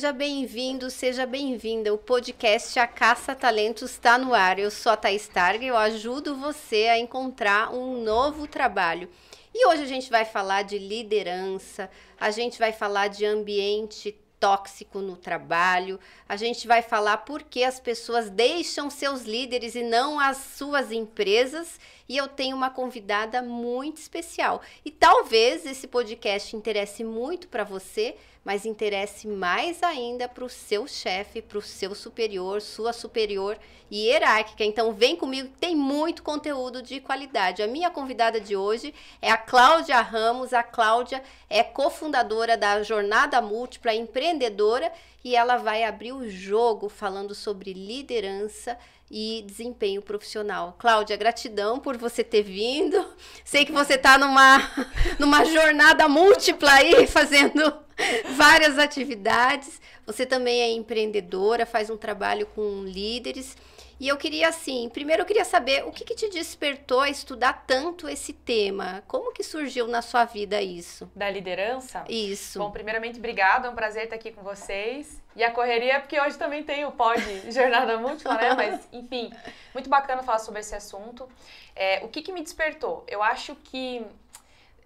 seja bem-vindo, seja bem-vinda. O podcast A Caça Talentos está no ar. Eu sou a Thais Targa e eu ajudo você a encontrar um novo trabalho. E hoje a gente vai falar de liderança, a gente vai falar de ambiente tóxico no trabalho. A gente vai falar por que as pessoas deixam seus líderes e não as suas empresas. E eu tenho uma convidada muito especial. E talvez esse podcast interesse muito para você, mas interesse mais ainda para o seu chefe, para o seu superior, sua superior e hierárquica. Então vem comigo, tem muito conteúdo de qualidade. A minha convidada de hoje é a Cláudia Ramos. A Cláudia é cofundadora da Jornada Múltipla Empreendedora e ela vai abrir o jogo falando sobre liderança e desempenho profissional. Cláudia, gratidão por você ter vindo. Sei que você está numa, numa jornada múltipla aí, fazendo várias atividades. Você também é empreendedora, faz um trabalho com líderes. E eu queria, assim, primeiro eu queria saber o que, que, te despertou a estudar tanto esse tema? Como que surgiu na sua vida isso? Da liderança? Isso. Bom, primeiramente, obrigada, é um prazer estar aqui com vocês. E a correria, porque hoje também tem o pod Jornada Múltipla, né? Mas, enfim, muito bacana falar sobre esse assunto. É, o que, que me despertou? Eu acho que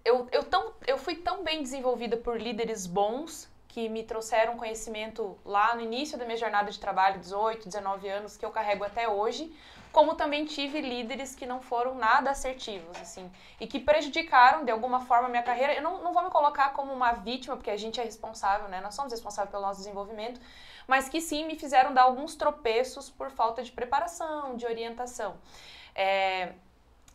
eu, eu, tão, eu fui tão bem desenvolvida por líderes bons que me trouxeram conhecimento lá no início da minha jornada de trabalho, 18, 19 anos, que eu carrego até hoje, como também tive líderes que não foram nada assertivos, assim, e que prejudicaram de alguma forma a minha carreira. Eu não, não vou me colocar como uma vítima, porque a gente é responsável, né? Nós somos responsáveis pelo nosso desenvolvimento, mas que sim me fizeram dar alguns tropeços por falta de preparação, de orientação. É,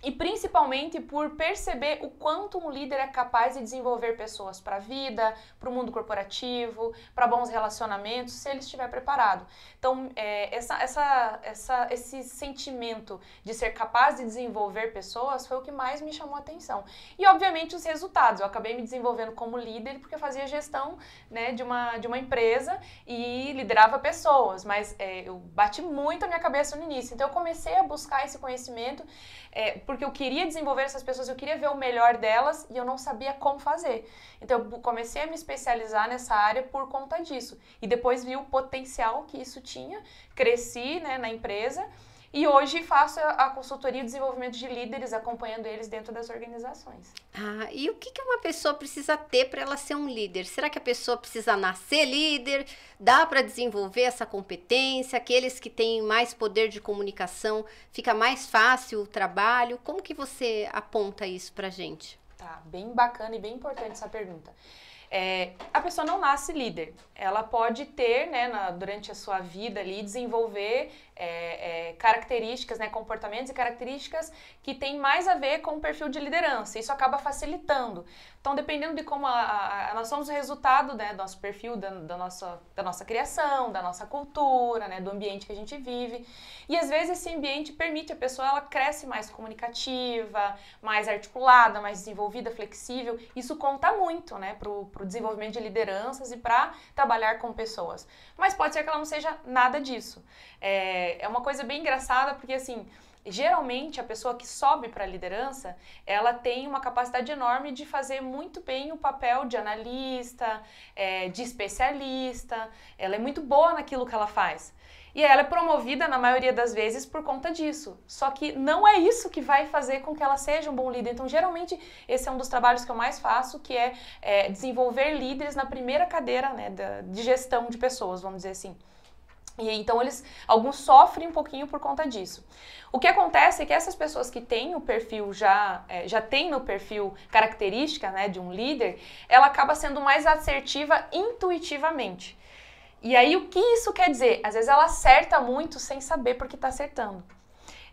e principalmente por perceber o quanto um líder é capaz de desenvolver pessoas para a vida, para o mundo corporativo, para bons relacionamentos, se ele estiver preparado. Então, é, essa, essa, essa, esse sentimento de ser capaz de desenvolver pessoas foi o que mais me chamou a atenção. E, obviamente, os resultados. Eu acabei me desenvolvendo como líder porque fazia gestão né, de, uma, de uma empresa e liderava pessoas, mas é, eu bati muito a minha cabeça no início. Então, eu comecei a buscar esse conhecimento é, porque eu queria desenvolver essas pessoas, eu queria ver o melhor delas e eu não sabia como fazer. Então eu comecei a me especializar nessa área por conta disso. E depois vi o potencial que isso tinha, cresci né, na empresa e hoje faço a consultoria e desenvolvimento de líderes, acompanhando eles dentro das organizações. Ah, e o que, que uma pessoa precisa ter para ela ser um líder? Será que a pessoa precisa nascer líder? Dá para desenvolver essa competência? Aqueles que têm mais poder de comunicação, fica mais fácil o trabalho? Como que você aponta isso para gente? Tá, bem bacana e bem importante essa pergunta. É, a pessoa não nasce líder. Ela pode ter, né, na, durante a sua vida ali, desenvolver é, é, características, né, comportamentos e características que têm mais a ver com o perfil de liderança. Isso acaba facilitando. Então, dependendo de como a, a, a nós somos o resultado né, do nosso perfil, da, da, nossa, da nossa criação, da nossa cultura, né, do ambiente que a gente vive. E às vezes esse ambiente permite a pessoa, ela cresce mais comunicativa, mais articulada, mais desenvolvida, flexível. Isso conta muito né, para o desenvolvimento de lideranças e para trabalhar com pessoas. Mas pode ser que ela não seja nada disso. É, é uma coisa bem engraçada, porque assim geralmente a pessoa que sobe para a liderança, ela tem uma capacidade enorme de fazer muito bem o papel de analista, é, de especialista, ela é muito boa naquilo que ela faz. E ela é promovida na maioria das vezes por conta disso. Só que não é isso que vai fazer com que ela seja um bom líder. Então, geralmente, esse é um dos trabalhos que eu mais faço, que é, é desenvolver líderes na primeira cadeira né, de gestão de pessoas, vamos dizer assim. E então eles, alguns sofrem um pouquinho por conta disso. O que acontece é que essas pessoas que têm o perfil já, é, já têm no perfil característica né, de um líder, ela acaba sendo mais assertiva intuitivamente. E aí o que isso quer dizer? Às vezes ela acerta muito sem saber porque está acertando.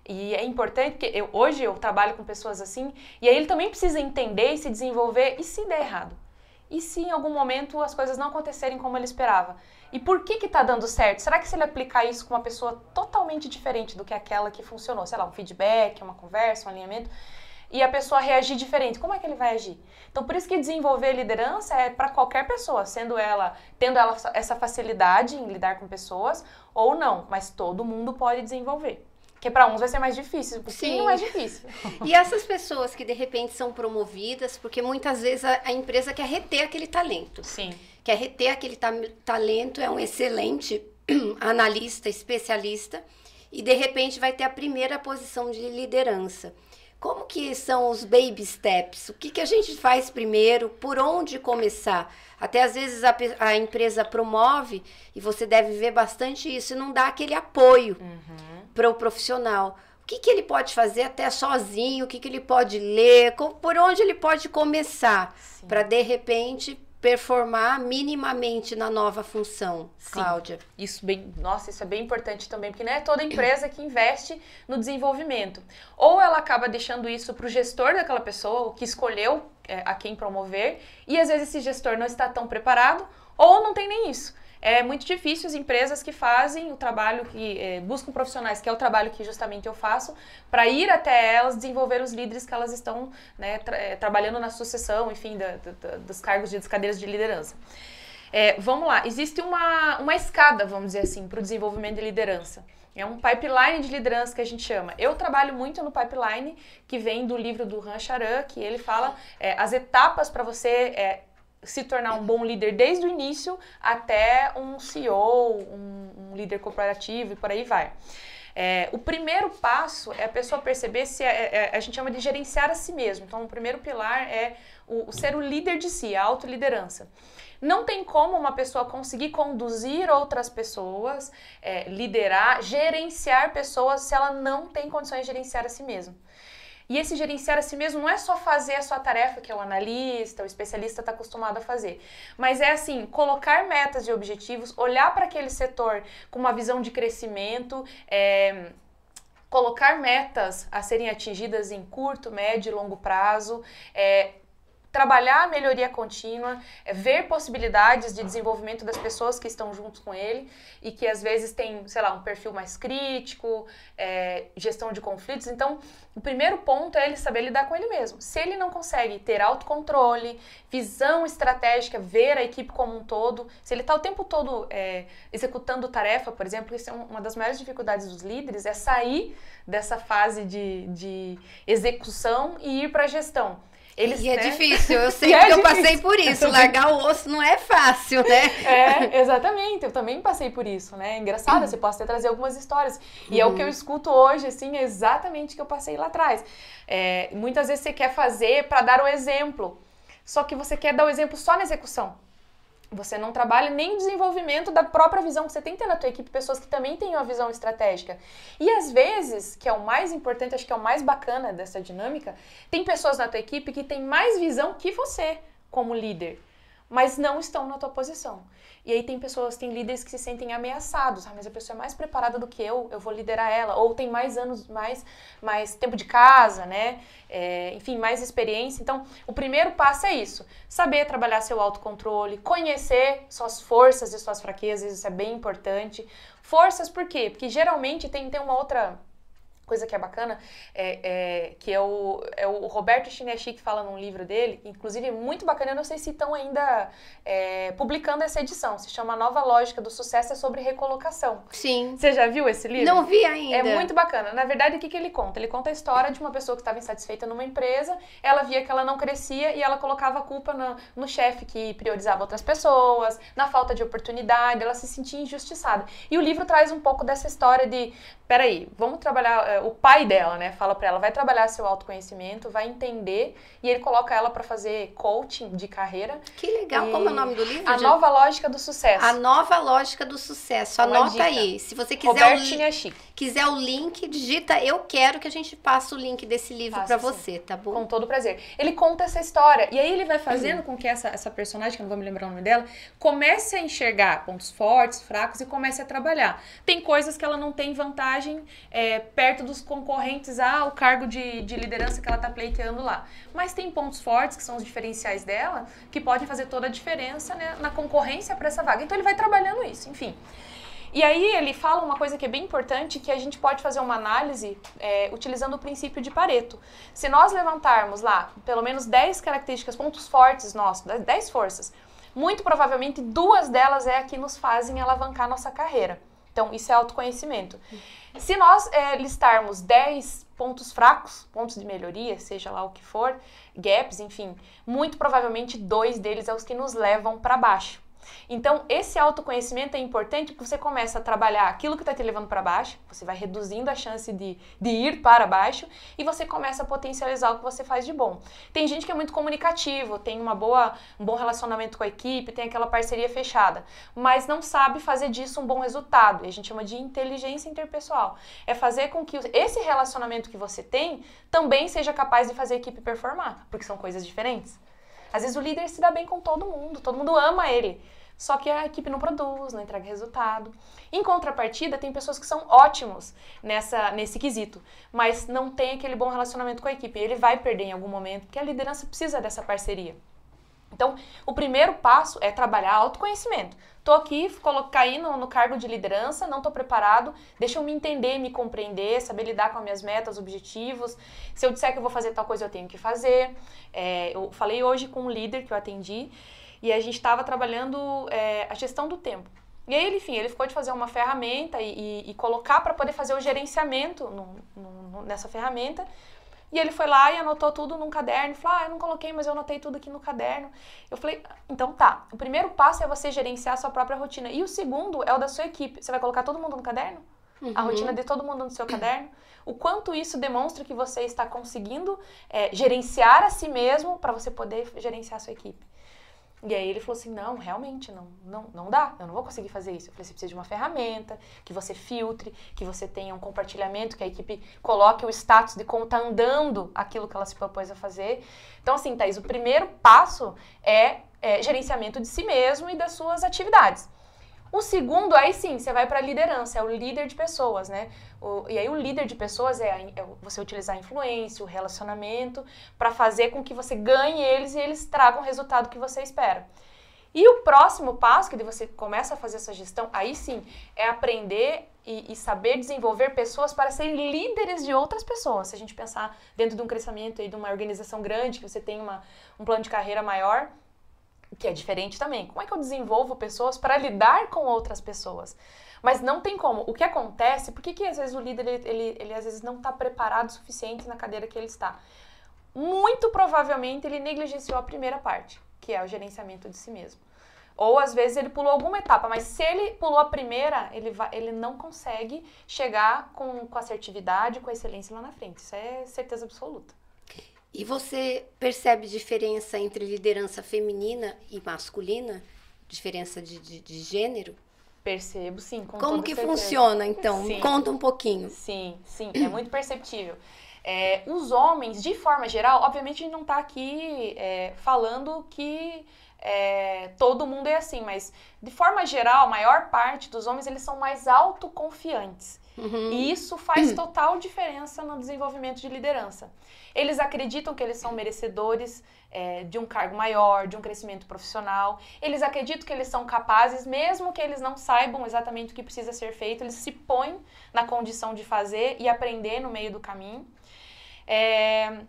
E é importante porque eu, hoje eu trabalho com pessoas assim, e aí ele também precisa entender e se desenvolver e se der errado. E se em algum momento as coisas não acontecerem como ele esperava? E por que que tá dando certo? Será que se ele aplicar isso com uma pessoa totalmente diferente do que aquela que funcionou, sei lá, um feedback, uma conversa, um alinhamento, e a pessoa reagir diferente, como é que ele vai agir? Então, por isso que desenvolver liderança é para qualquer pessoa, sendo ela, tendo ela essa facilidade em lidar com pessoas ou não, mas todo mundo pode desenvolver. Porque para uns vai ser mais difícil, um pouquinho Sim. mais difícil. E essas pessoas que de repente são promovidas, porque muitas vezes a, a empresa quer reter aquele talento. Sim quer reter aquele ta talento, é um excelente analista, especialista, e de repente vai ter a primeira posição de liderança. Como que são os baby steps? O que, que a gente faz primeiro? Por onde começar? Até às vezes a, a empresa promove, e você deve ver bastante isso, e não dá aquele apoio uhum. para o profissional. O que, que ele pode fazer até sozinho? O que, que ele pode ler? Por onde ele pode começar? Para, de repente, performar minimamente na nova função, Sim, Cláudia. Isso bem, nossa, isso é bem importante também, porque não é toda empresa que investe no desenvolvimento. Ou ela acaba deixando isso para o gestor daquela pessoa, que escolheu é, a quem promover, e às vezes esse gestor não está tão preparado, ou não tem nem isso é muito difícil as empresas que fazem o trabalho que é, buscam profissionais, que é o trabalho que justamente eu faço, para ir até elas desenvolver os líderes que elas estão né, tra é, trabalhando na sucessão, enfim, da, da, dos cargos de das cadeiras de liderança. É, vamos lá, existe uma, uma escada, vamos dizer assim, para o desenvolvimento de liderança. É um pipeline de liderança que a gente chama. Eu trabalho muito no pipeline que vem do livro do Han Charan, que ele fala é, as etapas para você é, se tornar um bom líder desde o início até um CEO, um, um líder corporativo e por aí vai. É, o primeiro passo é a pessoa perceber se é, é, a gente chama de gerenciar a si mesmo. Então, o primeiro pilar é o, o ser o líder de si, a autoliderança. Não tem como uma pessoa conseguir conduzir outras pessoas, é, liderar, gerenciar pessoas se ela não tem condições de gerenciar a si mesma. E esse gerenciar a si mesmo não é só fazer a sua tarefa, que é o analista, o especialista está acostumado a fazer, mas é assim, colocar metas e objetivos, olhar para aquele setor com uma visão de crescimento, é, colocar metas a serem atingidas em curto, médio e longo prazo, é, trabalhar a melhoria contínua, é ver possibilidades de desenvolvimento das pessoas que estão juntos com ele e que às vezes tem, sei lá, um perfil mais crítico, é, gestão de conflitos. Então, o primeiro ponto é ele saber lidar com ele mesmo. Se ele não consegue ter autocontrole, visão estratégica, ver a equipe como um todo, se ele está o tempo todo é, executando tarefa, por exemplo, isso é uma das maiores dificuldades dos líderes, é sair dessa fase de, de execução e ir para a gestão. Eles, e é né? difícil, eu sei é que eu passei por isso. Largar o osso não é fácil, né? É, exatamente. Eu também passei por isso, né? É engraçado, você pode até trazer algumas histórias. E uhum. é o que eu uhum. escuto hoje, assim, é exatamente o que eu passei lá atrás. É, muitas vezes você quer fazer para dar o exemplo, só que você quer dar o exemplo só na execução. Você não trabalha nem o desenvolvimento da própria visão que você tem que ter na tua equipe, pessoas que também têm uma visão estratégica. E às vezes, que é o mais importante, acho que é o mais bacana dessa dinâmica, tem pessoas na tua equipe que têm mais visão que você como líder, mas não estão na tua posição. E aí tem pessoas, tem líderes que se sentem ameaçados. Ah, mas a pessoa é mais preparada do que eu, eu vou liderar ela. Ou tem mais anos, mais, mais tempo de casa, né? É, enfim, mais experiência. Então, o primeiro passo é isso. Saber trabalhar seu autocontrole, conhecer suas forças e suas fraquezas, isso é bem importante. Forças por quê? Porque geralmente tem, tem uma outra coisa que é bacana, é, é, que é o, é o Roberto Chinechi que fala num livro dele, inclusive muito bacana, eu não sei se estão ainda é, publicando essa edição, se chama Nova Lógica do Sucesso, é sobre recolocação. Sim. Você já viu esse livro? Não vi ainda. É muito bacana. Na verdade, o que, que ele conta? Ele conta a história de uma pessoa que estava insatisfeita numa empresa, ela via que ela não crescia e ela colocava a culpa no, no chefe que priorizava outras pessoas, na falta de oportunidade, ela se sentia injustiçada. E o livro traz um pouco dessa história de, peraí, vamos trabalhar o pai dela, né, fala para ela, vai trabalhar seu autoconhecimento, vai entender, e ele coloca ela para fazer coaching de carreira. Que legal, e... como é o nome do livro? A Nova Lógica do Sucesso. A Nova Lógica do Sucesso, anota aí. Se você quiser o, li... quiser o link, digita eu quero que a gente passe o link desse livro para você, tá bom? Com todo prazer. Ele conta essa história, e aí ele vai fazendo uhum. com que essa, essa personagem, que eu não vou me lembrar o nome dela, comece a enxergar pontos fortes, fracos, e comece a trabalhar. Tem coisas que ela não tem vantagem é, perto dos concorrentes ao cargo de, de liderança que ela está pleiteando lá. Mas tem pontos fortes, que são os diferenciais dela, que podem fazer toda a diferença né, na concorrência para essa vaga. Então ele vai trabalhando isso, enfim. E aí ele fala uma coisa que é bem importante, que a gente pode fazer uma análise é, utilizando o princípio de Pareto. Se nós levantarmos lá pelo menos 10 características, pontos fortes nossos, 10 forças, muito provavelmente duas delas é a que nos fazem alavancar nossa carreira. Então, isso é autoconhecimento. Se nós é, listarmos 10 pontos fracos, pontos de melhoria, seja lá o que for, gaps, enfim, muito provavelmente dois deles é os que nos levam para baixo. Então, esse autoconhecimento é importante porque você começa a trabalhar aquilo que está te levando para baixo, você vai reduzindo a chance de, de ir para baixo e você começa a potencializar o que você faz de bom. Tem gente que é muito comunicativo, tem uma boa, um bom relacionamento com a equipe, tem aquela parceria fechada, mas não sabe fazer disso um bom resultado. E a gente chama de inteligência interpessoal. É fazer com que esse relacionamento que você tem também seja capaz de fazer a equipe performar, porque são coisas diferentes. Às vezes o líder se dá bem com todo mundo, todo mundo ama ele. Só que a equipe não produz, não entrega resultado. Em contrapartida, tem pessoas que são ótimos nessa, nesse quesito, mas não tem aquele bom relacionamento com a equipe. Ele vai perder em algum momento, porque a liderança precisa dessa parceria. Então, o primeiro passo é trabalhar autoconhecimento. Tô aqui, caí no, no cargo de liderança, não tô preparado, deixa eu me entender, me compreender, saber lidar com as minhas metas, objetivos. Se eu disser que eu vou fazer tal coisa, eu tenho que fazer. É, eu falei hoje com um líder que eu atendi e a gente estava trabalhando é, a gestão do tempo. E aí, enfim, ele ficou de fazer uma ferramenta e, e, e colocar para poder fazer o gerenciamento no, no, nessa ferramenta. E ele foi lá e anotou tudo num caderno. Falou: Ah, eu não coloquei, mas eu anotei tudo aqui no caderno. Eu falei: Então tá. O primeiro passo é você gerenciar a sua própria rotina. E o segundo é o da sua equipe. Você vai colocar todo mundo no caderno? Uhum. A rotina de todo mundo no seu caderno? O quanto isso demonstra que você está conseguindo é, gerenciar a si mesmo para você poder gerenciar a sua equipe. E aí ele falou assim: não, realmente, não, não, não dá, eu não vou conseguir fazer isso. Eu falei: você precisa de uma ferramenta, que você filtre, que você tenha um compartilhamento, que a equipe coloque o status de como está andando aquilo que ela se propôs a fazer. Então, assim, Thaís, o primeiro passo é, é gerenciamento de si mesmo e das suas atividades. O segundo, aí sim, você vai para a liderança, é o líder de pessoas, né? O, e aí o líder de pessoas é, é você utilizar a influência, o relacionamento, para fazer com que você ganhe eles e eles tragam o resultado que você espera. E o próximo passo, que você começa a fazer essa gestão, aí sim, é aprender e, e, saber desenvolver pessoas para serem líderes de outras pessoas. Se a gente pensar dentro de um crescimento e de uma organização grande, que você tem uma, um plano de carreira maior, que é diferente também. Como é que eu desenvolvo pessoas para lidar com outras pessoas? Mas não tem como. O que acontece, por que, que às vezes o líder, ele, ele, ele às vezes não está preparado o suficiente na cadeira que ele está? Muito provavelmente ele negligenciou a primeira parte, que é o gerenciamento de si mesmo. Ou às vezes ele pulou alguma etapa, mas se ele pulou a primeira, ele, vai, ele não consegue chegar com, com assertividade, com excelência lá na frente. Isso é certeza absoluta. E você percebe diferença entre liderança feminina e masculina? Diferença de, de, de gênero? Percebo, sim. Como que certeza. funciona, então? Sim. Conta um pouquinho. Sim, sim, é muito perceptível. É, os homens, de forma geral, obviamente a gente não está aqui é, falando que é, todo mundo é assim, mas de forma geral, a maior parte dos homens eles são mais autoconfiantes. Uhum. E isso faz total diferença no desenvolvimento de liderança. Eles acreditam que eles são merecedores é, de um cargo maior, de um crescimento profissional. Eles acreditam que eles são capazes, mesmo que eles não saibam exatamente o que precisa ser feito, eles se põem na condição de fazer e aprender no meio do caminho. É,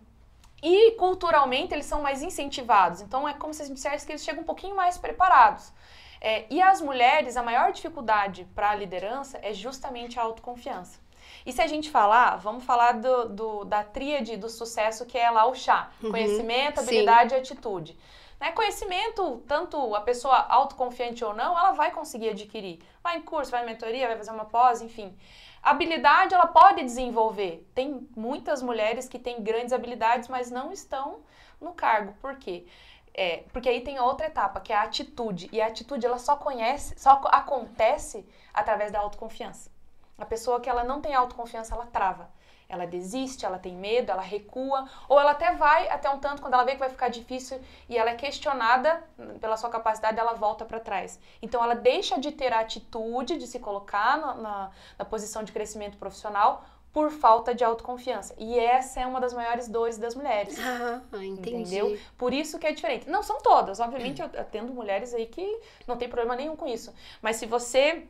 e culturalmente eles são mais incentivados. Então é como se a gente dissesse que eles chegam um pouquinho mais preparados. É, e as mulheres, a maior dificuldade para a liderança é justamente a autoconfiança. E se a gente falar, vamos falar do, do da tríade do sucesso que é lá o chá: uhum, conhecimento, habilidade sim. e atitude. Né? Conhecimento, tanto a pessoa autoconfiante ou não, ela vai conseguir adquirir. Vai em curso, vai em mentoria, vai fazer uma pós, enfim. Habilidade ela pode desenvolver. Tem muitas mulheres que têm grandes habilidades, mas não estão no cargo. Por quê? É, porque aí tem outra etapa, que é a atitude. E a atitude ela só conhece, só acontece através da autoconfiança. A pessoa que ela não tem autoconfiança, ela trava. Ela desiste, ela tem medo, ela recua, ou ela até vai até um tanto quando ela vê que vai ficar difícil e ela é questionada pela sua capacidade, ela volta para trás. Então ela deixa de ter a atitude de se colocar na, na, na posição de crescimento profissional por falta de autoconfiança. E essa é uma das maiores dores das mulheres. Ah, entendi. Entendeu? Por isso que é diferente. Não são todas, obviamente eu atendo mulheres aí que não tem problema nenhum com isso. Mas se você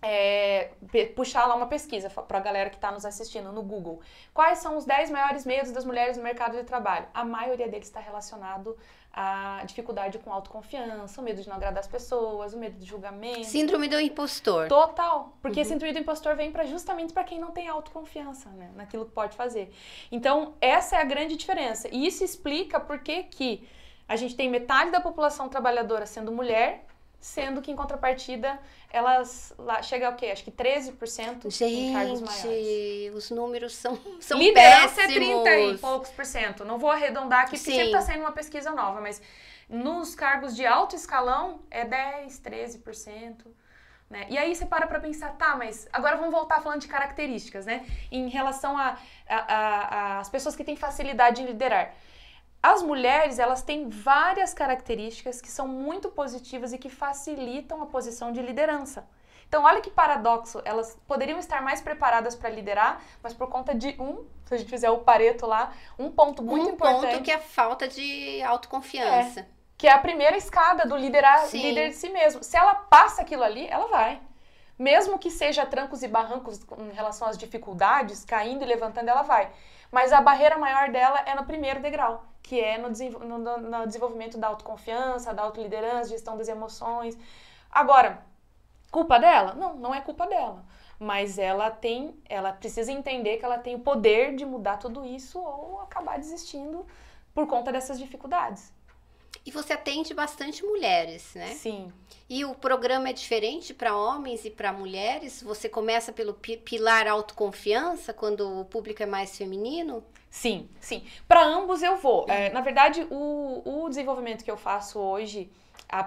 é, puxar lá uma pesquisa para a galera que está nos assistindo no Google. Quais são os 10 maiores medos das mulheres no mercado de trabalho? A maioria deles está relacionado à dificuldade com autoconfiança, o medo de não agradar as pessoas, o medo de julgamento. Síndrome do impostor. Total. Porque uhum. síndrome do impostor vem para justamente para quem não tem autoconfiança né, naquilo que pode fazer. Então, essa é a grande diferença. E isso explica por que que a gente tem metade da população trabalhadora sendo mulher sendo que em contrapartida elas lá chega a o quê? Acho que 13% Gente, em cargos maiores. os números são, são Liderança péssimos. é 30 e poucos por cento. Não vou arredondar aqui, porque Sim. sempre está saindo uma pesquisa nova, mas nos cargos de alto escalão é 10, 13%. Né? E aí você para para pensar, tá, mas agora vamos voltar falando de características, né? Em relação a, a, a- a- as pessoas que têm facilidade em liderar. As mulheres, elas têm várias características que são muito positivas e que facilitam a posição de liderança. Então, olha que paradoxo, elas poderiam estar mais preparadas para liderar, mas por conta de um, se a gente fizer o pareto lá, um ponto muito um importante, ponto que é a falta de autoconfiança. que é a primeira escada do liderar, Sim. líder de si mesmo. Se ela passa aquilo ali, ela vai. Mesmo que seja trancos e barrancos em relação às dificuldades, caindo e levantando, ela vai. Mas a barreira maior dela é no primeiro degrau, que é no, no- no desenvolvimento da autoconfiança, da autoliderança, gestão das emoções. Agora, culpa dela? Não, não é culpa dela. Mas ela tem, ela precisa entender que ela tem o poder de mudar tudo isso ou acabar desistindo por conta dessas dificuldades. E você atende bastante mulheres, né? Sim. E o programa é diferente para homens e para mulheres? Você começa pelo pi- pilar autoconfiança, quando o público é mais feminino? Sim, sim. Para ambos eu vou. É, na verdade, o, o desenvolvimento que eu faço hoje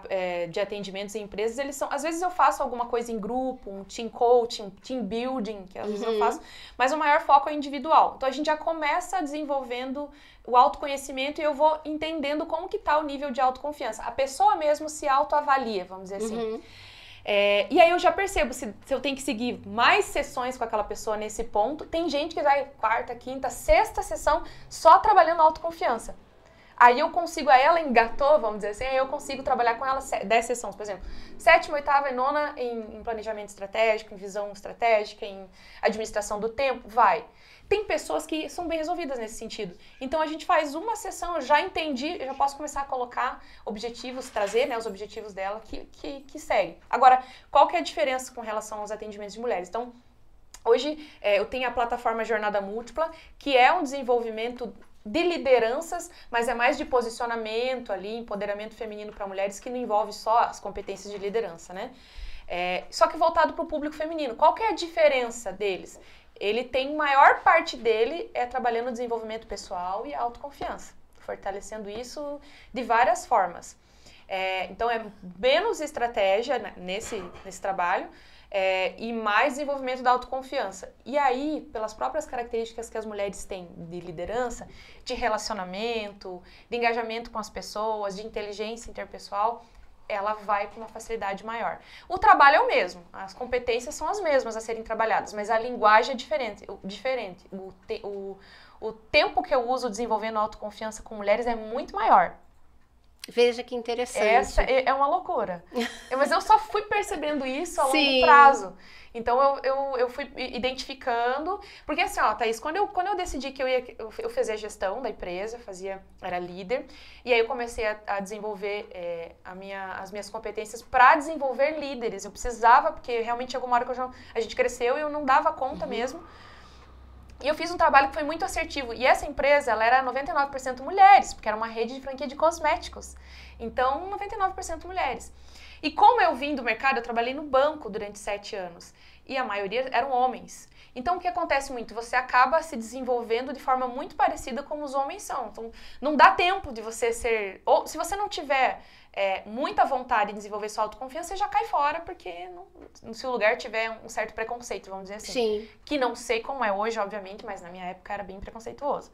é, de atendimentos em empresas, eles são. Às vezes eu faço alguma coisa em grupo, um team coaching, team building, que às vezes eu Uhum. faço, mas o maior foco é individual. Então a gente já começa desenvolvendo o autoconhecimento e eu vou entendendo como que tá o nível de autoconfiança. A pessoa mesmo se autoavalia, vamos dizer assim. Uhum. É, e aí eu já percebo se, se eu tenho que seguir mais sessões com aquela pessoa nesse ponto. Tem gente que vai quarta, quinta, sexta sessão só trabalhando autoconfiança. Aí eu consigo, aí ela engatou, vamos dizer assim, aí eu consigo trabalhar com ela 10 sessões, por exemplo. Sétima, oitava e nona em, em planejamento estratégico, em visão estratégica, em administração do tempo, vai. Tem pessoas que são bem resolvidas nesse sentido. Então a gente faz uma sessão, eu já entendi, eu já posso começar a colocar objetivos, trazer né, os objetivos dela que, que, que seguem. Agora, qual que é a diferença com relação aos atendimentos de mulheres? Então, hoje é, eu tenho a plataforma Jornada Múltipla, que é um desenvolvimento de lideranças, mas é mais de posicionamento ali, empoderamento feminino para mulheres, que não envolve só as competências de liderança, né? É, só que voltado para o público feminino. Qual que é a diferença deles? Ele tem, maior parte dele é trabalhando no desenvolvimento pessoal e autoconfiança, fortalecendo isso de várias formas. É, então é menos estratégia né, nesse, nesse trabalho é, e mais desenvolvimento da autoconfiança. E aí, pelas próprias características que as mulheres têm de liderança, de relacionamento, de engajamento com as pessoas, de inteligência interpessoal, ela vai com uma facilidade maior. O trabalho é o mesmo, as competências são as mesmas a serem trabalhadas, mas a linguagem é diferente. o- diferente. O, te- o, o tempo que eu uso desenvolvendo autoconfiança com mulheres é muito maior. Veja que interessante. Essa é é uma loucura. Mas eu só fui percebendo isso a longo Sim. prazo. Então eu, eu, eu fui identificando. Porque assim, ó, Thaís, quando eu, quando eu decidi que eu ia. Eu, eu fazia gestão da empresa, fazia, era líder. E aí eu comecei a, a desenvolver é, a minha, as minhas competências para desenvolver líderes. Eu precisava, porque realmente chegou uma hora que já, a gente cresceu e eu não dava conta mesmo. E eu fiz um trabalho que foi muito assertivo. E essa empresa, ela era 99% mulheres, porque era uma rede de franquia de cosméticos. Então, 99% mulheres. E como eu vim do mercado, eu trabalhei no banco durante sete anos. E a maioria eram homens. Então, o que acontece muito? Você acaba se desenvolvendo de forma muito parecida como os homens são. Então, não dá tempo de você ser... Ou se você não tiver é, muita vontade de desenvolver sua autoconfiança, você já cai fora, porque não, se o lugar tiver um certo preconceito, vamos dizer assim Sim. que não sei como é hoje, obviamente, mas na minha época era bem preconceituoso.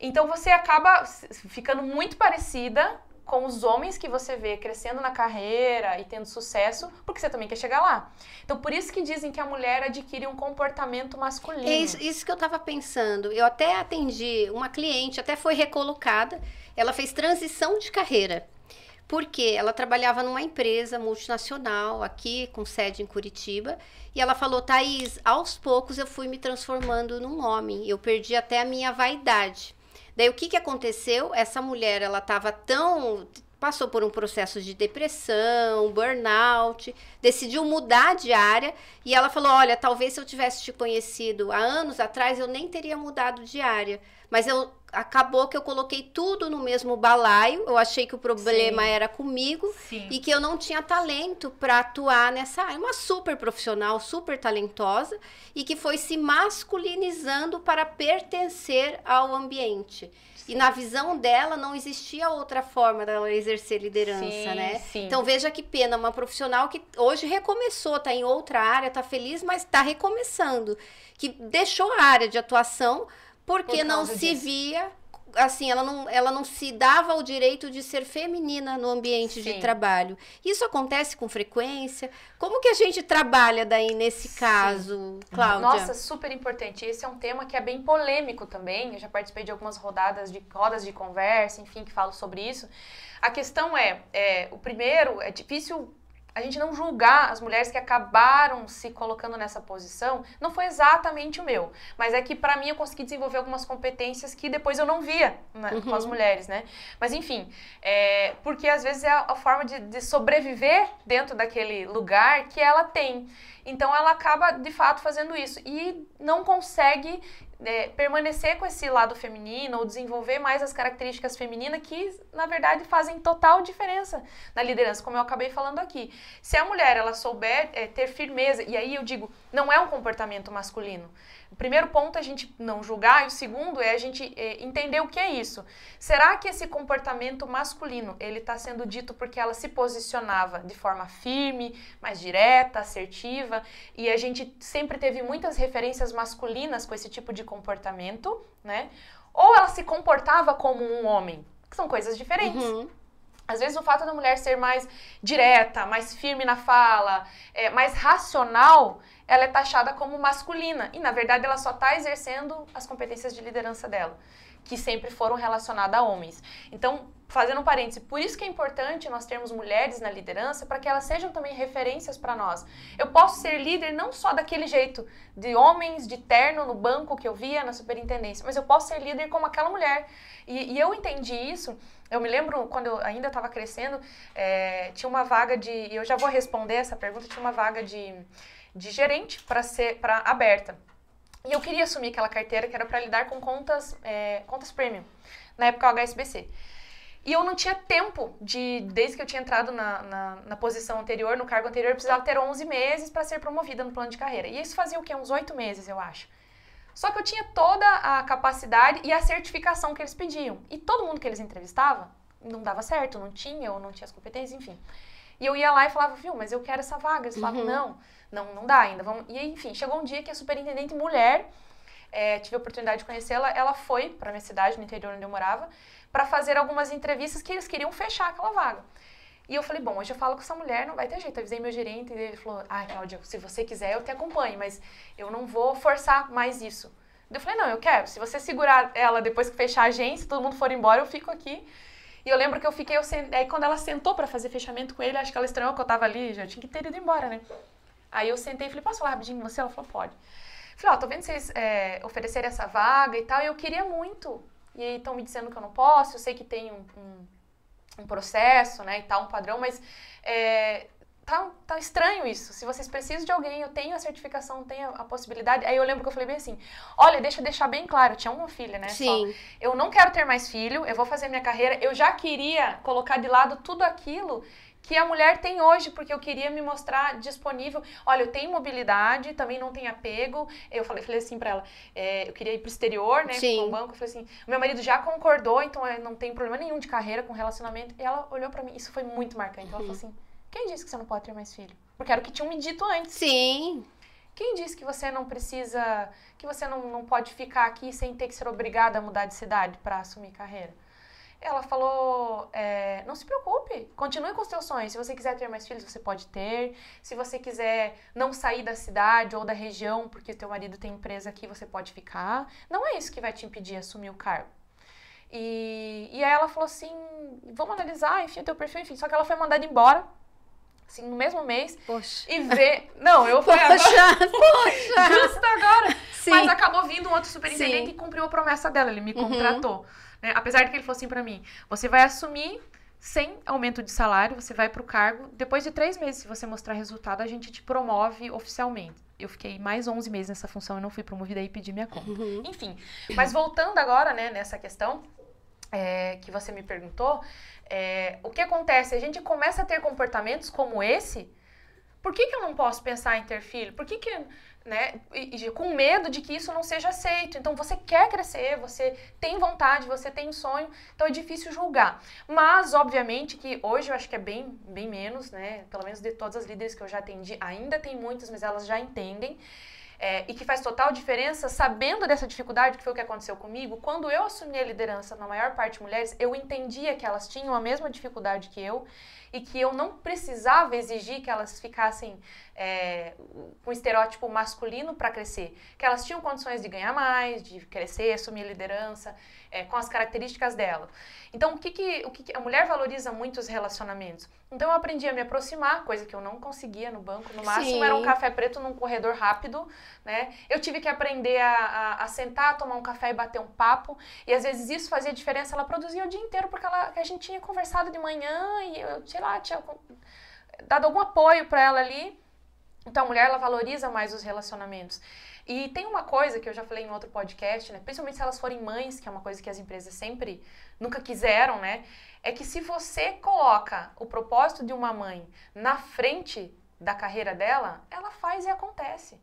Então você acaba ficando muito parecida com os homens que você vê crescendo na carreira e tendo sucesso, porque você também quer chegar lá. Então por isso que dizem que a mulher adquire um comportamento masculino. É isso, isso que eu estava pensando. Eu até atendi uma cliente, até foi recolocada. Ela fez transição de carreira. Porque ela trabalhava numa empresa multinacional aqui, com sede em Curitiba. E ela falou: Thaís, aos poucos eu fui me transformando num homem. Eu perdi até a minha vaidade. Daí o que, que aconteceu? Essa mulher, ela estava tão passou por um processo de depressão, burnout, decidiu mudar de área e ela falou: Olha, talvez se eu tivesse te conhecido há anos atrás, eu nem teria mudado de área. Mas eu acabou que eu coloquei tudo no mesmo balaio. Eu achei que o problema Sim. era comigo Sim. e que eu não tinha talento para atuar nessa área. Uma super profissional, super talentosa e que foi se masculinizando para pertencer ao ambiente. E na visão dela não existia outra forma dela exercer liderança, né? Então veja que pena, uma profissional que hoje recomeçou, está em outra área, está feliz, mas está recomeçando, que deixou a área de atuação porque Por não se disso. via assim, ela não, ela não se dava o direito de ser feminina no ambiente Sim. de trabalho. Isso acontece com frequência? Como que a gente trabalha daí nesse Sim. caso, Cláudia? Nossa, super importante. Esse é um tema que é bem polêmico também. Eu já participei de algumas rodadas de rodas de conversa, enfim, que falo sobre isso. A questão é, é o primeiro, é difícil a gente não julgar as mulheres que acabaram se colocando nessa posição, não foi exatamente o meu, mas é que para mim eu consegui desenvolver algumas competências que depois eu não via né, uhum. com as mulheres, né? Mas enfim, é, porque às vezes é a, a forma de, de sobreviver dentro daquele lugar que ela tem. Então ela acaba de fato fazendo isso e não consegue é, permanecer com esse lado feminino ou desenvolver mais as características femininas que, na verdade, fazem total diferença na liderança, como eu acabei falando aqui. Se a mulher ela souber é, ter firmeza, e aí eu digo, não é um comportamento masculino. Primeiro ponto é a gente não julgar, e o segundo é a gente é, entender o que é isso. Será que esse comportamento masculino ele está sendo dito porque ela se posicionava de forma firme, mais direta, assertiva, e a gente sempre teve muitas referências masculinas com esse tipo de comportamento, né? Ou ela se comportava como um homem, que são coisas diferentes. Uhum. Às vezes o fato da mulher ser mais direta, mais firme na fala, é, mais racional, ela é taxada como masculina. E na verdade ela só está exercendo as competências de liderança dela, que sempre foram relacionadas a homens. Então, fazendo um parêntese, por isso que é importante nós termos mulheres na liderança, para que elas sejam também referências para nós. Eu posso ser líder não só daquele jeito, de homens de terno no banco que eu via na superintendência, mas eu posso ser líder como aquela mulher. E, e eu entendi isso. Eu me lembro quando eu ainda estava crescendo, é, tinha uma vaga de. Eu já vou responder essa pergunta, tinha uma vaga de, de gerente para ser para aberta. E eu queria assumir aquela carteira que era para lidar com contas, é, contas premium, na época o HSBC. E eu não tinha tempo de, desde que eu tinha entrado na, na, na posição anterior, no cargo anterior, eu precisava ter 11 meses para ser promovida no plano de carreira. E isso fazia o quê? Uns 8 meses, eu acho. Só que eu tinha toda a capacidade e a certificação que eles pediam. E todo mundo que eles entrevistavam não dava certo, não tinha ou não tinha as competências, enfim. E eu ia lá e falava, viu, mas eu quero essa vaga. Eles falavam, uhum. não, não, não dá ainda. Vamos... E enfim, chegou um dia que a superintendente mulher, é, tive a oportunidade de conhecê-la, ela foi para minha cidade, no interior onde eu morava, para fazer algumas entrevistas que eles queriam fechar aquela vaga. E eu falei, bom, hoje eu falo com essa mulher, não vai ter jeito. Avisei meu gerente e ele falou, ah, Cláudia, se você quiser eu te acompanho, mas eu não vou forçar mais isso. Eu falei, não, eu quero. Se você segurar ela depois que fechar a agência, todo mundo for embora, eu fico aqui. E eu lembro que eu fiquei, eu sent... aí quando ela sentou para fazer fechamento com ele, acho que ela estranhou que eu tava ali, já tinha que ter ido embora, né? Aí eu sentei e falei, posso falar rapidinho com você? Ela falou, pode. falei, ó, oh, tô vendo vocês é, oferecerem essa vaga e tal, e eu queria muito e aí estão me dizendo que eu não posso, eu sei que tem um, um, um processo, né, e tal, um padrão, mas é, tá, tá estranho isso. Se vocês precisam de alguém, eu tenho a certificação, tenho a, a, possibilidade. Aí eu lembro que eu falei bem assim: olha, deixa eu deixar bem claro, eu tinha uma filha, né? Sim. Só. Eu não quero ter mais filho, eu vou fazer minha carreira. Eu já queria colocar de lado tudo aquilo que a mulher tem hoje, porque eu queria me mostrar disponível. Olha, eu tenho mobilidade, também não tenho apego. Eu falei, falei assim para ela, é, eu queria ir pro exterior, né, com o banco. Eu falei assim, meu marido já concordou, então é, não tem problema nenhum de carreira com relacionamento. E ela olhou para mim, isso foi muito marcante. Ela falou assim, quem disse que você não pode ter mais filho? Porque era o que tinham me dito antes. Sim. Quem disse que você não precisa, que você não, não pode ficar aqui sem ter que ser obrigada a mudar de cidade para assumir carreira? Ela falou: é, não se preocupe, continue com os seus sonhos. Se você quiser ter mais filhos, você pode ter. Se você quiser não sair da cidade ou da região porque teu marido tem empresa aqui, você pode ficar. Não é isso que vai te impedir de assumir o cargo. E, e aí ela falou assim: vamos analisar, enfim, teu perfil, enfim. Só que ela foi mandada embora assim, no mesmo mês. Poxa. E ver. Não, eu fui poxa, agora. Poxa! Justo agora. Sim. Mas acabou vindo um outro superintendente Sim. e cumpriu a promessa dela. Ele me uhum. Né? Apesar de que ele falou assim pra mim: você vai assumir sem aumento de salário, você vai para o cargo. Depois de três meses, se você mostrar resultado, a gente te promove oficialmente. Eu fiquei mais 11 meses nessa função e não fui promovida e pedi minha conta. Uhum. Enfim, mas voltando agora, né, nessa questão é, que você me perguntou, é, o que acontece? A gente começa a ter comportamentos como esse. Por que, que eu não posso pensar em ter filho? Por que, que né? E, e, com medo de que isso não seja aceito. Então você quer crescer, você tem vontade, você tem sonho, então é difícil julgar. Mas, obviamente, que hoje eu acho que é bem, bem menos, né? Pelo menos de todas as líderes que eu já atendi, ainda tem muitas, mas elas já entendem. É, e que faz total diferença, sabendo dessa dificuldade, que foi o que aconteceu comigo, quando eu assumi a liderança, na maior parte mulheres, eu entendia que elas tinham a mesma dificuldade que eu e que eu não precisava exigir que elas ficassem é, com estereótipo masculino para crescer, que elas tinham condições de ganhar mais, de crescer, assumir liderança, é, com as características dela. Então, o que, que, o que, que a mulher valoriza muito os relacionamentos? Então, eu aprendi a me aproximar, coisa que eu não conseguia no banco. No máximo, Sim. era um café preto num corredor rápido, né? Eu tive que aprender a, a, a, sentar, tomar um café e bater um papo. E, às vezes, isso fazia diferença. Ela produzia o dia inteiro, porque ela, a gente tinha conversado de manhã e eu, sei lá, tinha dado algum apoio para ela ali. Então, a mulher, ela valoriza mais os relacionamentos. E tem uma coisa que eu já falei em outro podcast, né? Principalmente se elas forem mães, que é uma coisa que as empresas sempre nunca quiseram, né? É que se você coloca o propósito de uma mãe na frente da carreira dela, ela faz e acontece.